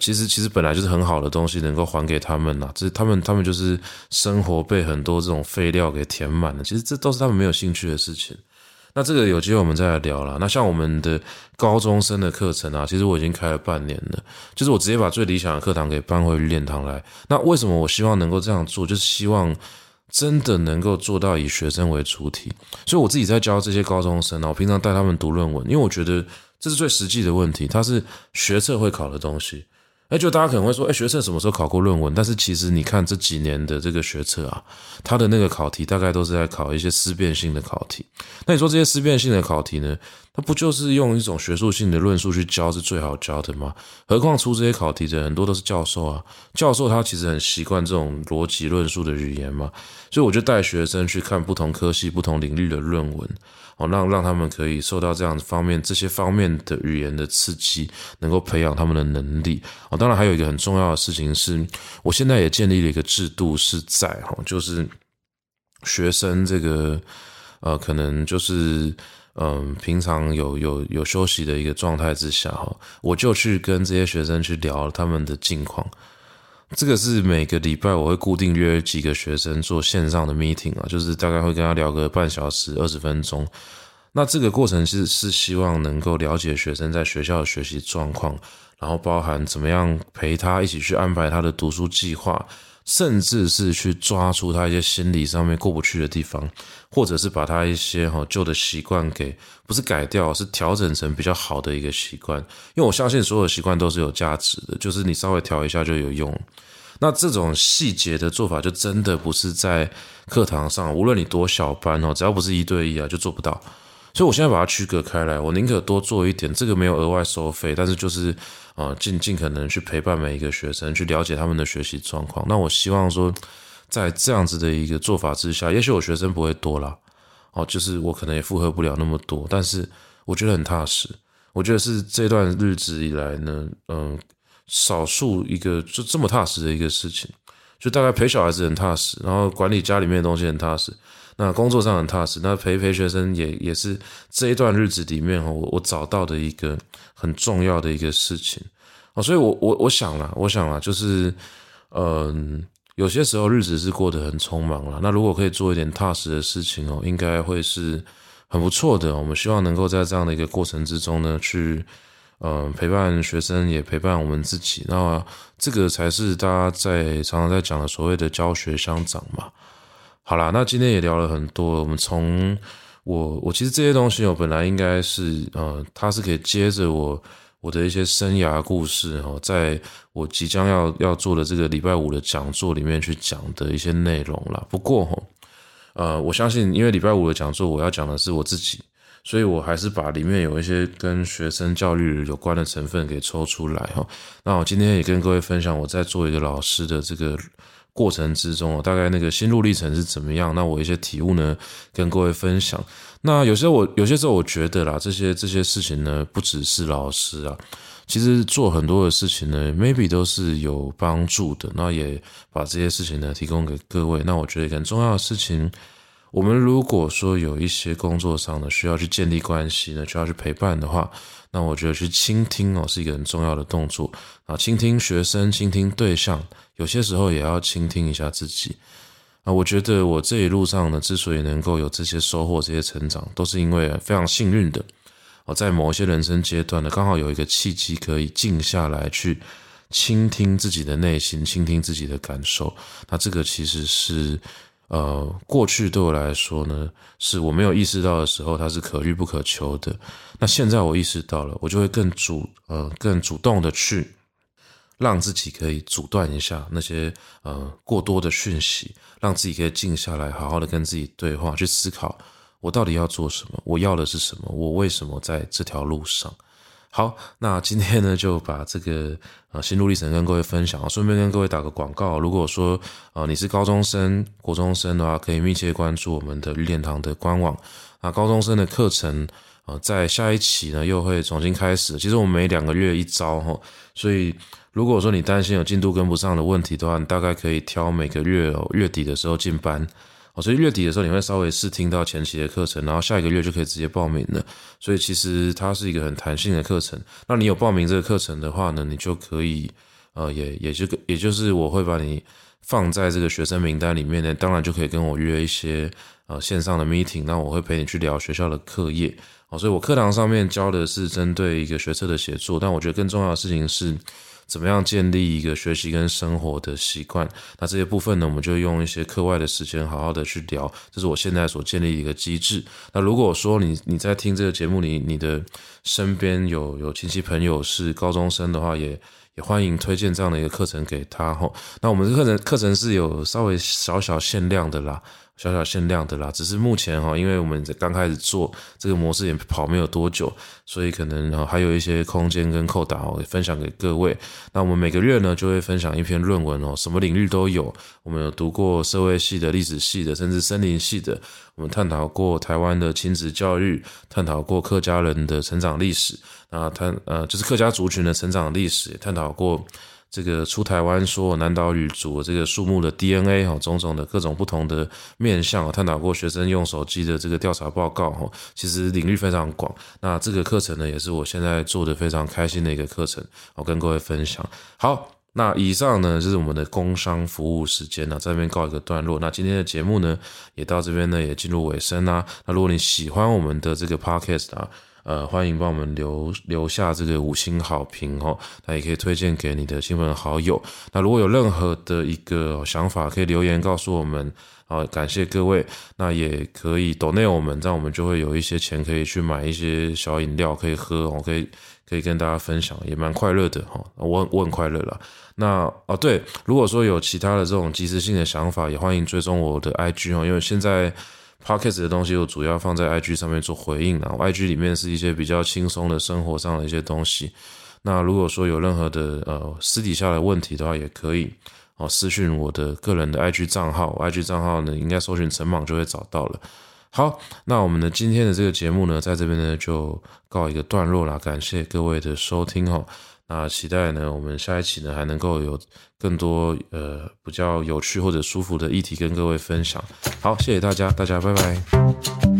其实其实本来就是很好的东西，能够还给他们呐。这他们他们就是生活被很多这种废料给填满了，其实这都是他们没有兴趣的事情。那这个有机会我们再来聊啦。那像我们的高中生的课程啊，其实我已经开了半年了，就是我直接把最理想的课堂给搬回练堂来。那为什么我希望能够这样做？就是希望真的能够做到以学生为主体。所以我自己在教这些高中生啊，我平常带他们读论文，因为我觉得这是最实际的问题，它是学测会考的东西。哎，就大家可能会说，哎，学测什么时候考过论文？但是其实你看这几年的这个学测啊，它的那个考题大概都是在考一些思辨性的考题。那你说这些思辨性的考题呢，它不就是用一种学术性的论述去教是最好教的吗？何况出这些考题的很多都是教授啊，教授他其实很习惯这种逻辑论述的语言嘛，所以我就带学生去看不同科系、不同领域的论文。哦，让让他们可以受到这样方面这些方面的语言的刺激，能够培养他们的能力。哦，当然还有一个很重要的事情是，我现在也建立了一个制度，是在哈，就是学生这个呃，可能就是嗯，平常有有有休息的一个状态之下哈，我就去跟这些学生去聊他们的近况。这个是每个礼拜我会固定约几个学生做线上的 meeting 啊，就是大概会跟他聊个半小时、二十分钟。那这个过程是是希望能够了解学生在学校的学习状况，然后包含怎么样陪他一起去安排他的读书计划。甚至是去抓出他一些心理上面过不去的地方，或者是把他一些哈旧的习惯给不是改掉，是调整成比较好的一个习惯。因为我相信所有的习惯都是有价值的，就是你稍微调一下就有用。那这种细节的做法，就真的不是在课堂上，无论你多小班哦，只要不是一对一啊，就做不到。所以我现在把它区隔开来，我宁可多做一点，这个没有额外收费，但是就是啊，尽尽可能去陪伴每一个学生，去了解他们的学习状况。那我希望说，在这样子的一个做法之下，也许我学生不会多啦，哦，就是我可能也负荷不了那么多，但是我觉得很踏实。我觉得是这段日子以来呢，嗯，少数一个就这么踏实的一个事情，就大概陪小孩子很踏实，然后管理家里面的东西很踏实。那工作上很踏实，那陪陪学生也也是这一段日子里面我我找到的一个很重要的一个事情哦，所以我我我想了，我想了，就是嗯，有些时候日子是过得很匆忙了，那如果可以做一点踏实的事情哦，应该会是很不错的。我们希望能够在这样的一个过程之中呢，去嗯陪伴学生，也陪伴我们自己，那这个才是大家在常常在讲的所谓的教学相长嘛。好啦，那今天也聊了很多。我们从我我其实这些东西，我本来应该是呃，它是可以接着我我的一些生涯故事哦，在我即将要要做的这个礼拜五的讲座里面去讲的一些内容啦。不过哈，呃，我相信，因为礼拜五的讲座我要讲的是我自己，所以我还是把里面有一些跟学生教育有关的成分给抽出来哈。那我今天也跟各位分享我在做一个老师的这个。过程之中，大概那个心路历程是怎么样？那我一些体悟呢，跟各位分享。那有些我有些时候我觉得啦，这些这些事情呢，不只是老师啊，其实做很多的事情呢，maybe 都是有帮助的。那也把这些事情呢提供给各位。那我觉得很重要的事情，我们如果说有一些工作上呢需要去建立关系呢，需要去陪伴的话，那我觉得去倾听哦是一个很重要的动作啊，倾听学生，倾听对象，有些时候也要倾听一下自己啊。我觉得我这一路上呢，之所以能够有这些收获、这些成长，都是因为非常幸运的。哦，在某一些人生阶段呢，刚好有一个契机可以静下来去倾听自己的内心，倾听自己的感受。那这个其实是，呃，过去对我来说呢，是我没有意识到的时候，它是可遇不可求的。那现在我意识到了，我就会更主，呃，更主动的去让自己可以阻断一下那些呃过多的讯息，让自己可以静下来，好好的跟自己对话，去思考。我到底要做什么？我要的是什么？我为什么在这条路上？好，那今天呢，就把这个呃心路历程跟各位分享，顺便跟各位打个广告。如果说呃你是高中生、国中生的话，可以密切关注我们的与点堂的官网。那高中生的课程呃在下一期呢又会重新开始。其实我们每两个月一招哈，所以如果说你担心有进度跟不上的问题的话，你大概可以挑每个月月底的时候进班。哦，所以月底的时候你会稍微试听到前期的课程，然后下一个月就可以直接报名了。所以其实它是一个很弹性的课程。那你有报名这个课程的话呢，你就可以，呃，也也就也就是我会把你放在这个学生名单里面呢，当然就可以跟我约一些呃线上的 meeting，那我会陪你去聊学校的课业。哦，所以我课堂上面教的是针对一个学测的写作，但我觉得更重要的事情是。怎么样建立一个学习跟生活的习惯？那这些部分呢，我们就用一些课外的时间好好的去聊。这是我现在所建立一个机制。那如果说你你在听这个节目里，你的身边有有亲戚朋友是高中生的话，也也欢迎推荐这样的一个课程给他吼。那我们的课程课程是有稍微小小限量的啦。小小限量的啦，只是目前哈，因为我们刚开始做这个模式也跑没有多久，所以可能还有一些空间跟扣打哦，分享给各位。那我们每个月呢就会分享一篇论文哦，什么领域都有。我们有读过社会系的、历史系的，甚至森林系的。我们探讨过台湾的亲子教育，探讨过客家人的成长历史，啊，探呃就是客家族群的成长历史，也探讨过。这个出台湾说南岛语族这个树木的 DNA 哈，种种的各种不同的面向，探讨过学生用手机的这个调查报告哈，其实领域非常广。那这个课程呢，也是我现在做的非常开心的一个课程，我跟各位分享。好，那以上呢就是我们的工商服务时间呢，在这边告一个段落。那今天的节目呢，也到这边呢，也进入尾声啦。那如果你喜欢我们的这个 Podcast 啊。呃，欢迎帮我们留留下这个五星好评哦，那也可以推荐给你的亲朋好友。那如果有任何的一个想法，可以留言告诉我们。好，感谢各位。那也可以 donate 我们，这样我们就会有一些钱可以去买一些小饮料可以喝，我可以可以跟大家分享，也蛮快乐的哈。我我很快乐啦。那哦对，如果说有其他的这种即时性的想法，也欢迎追踪我的 IG 哦，因为现在。Podcast 的东西我主要放在 IG 上面做回应，然后 IG 里面是一些比较轻松的生活上的一些东西。那如果说有任何的呃私底下的问题的话，也可以哦私讯我的个人的 IG 账号，IG 账号呢应该搜寻陈莽就会找到了。好，那我们的今天的这个节目呢，在这边呢就告一个段落啦，感谢各位的收听哦。那期待呢，我们下一期呢还能够有更多呃比较有趣或者舒服的议题跟各位分享。好，谢谢大家，大家拜拜。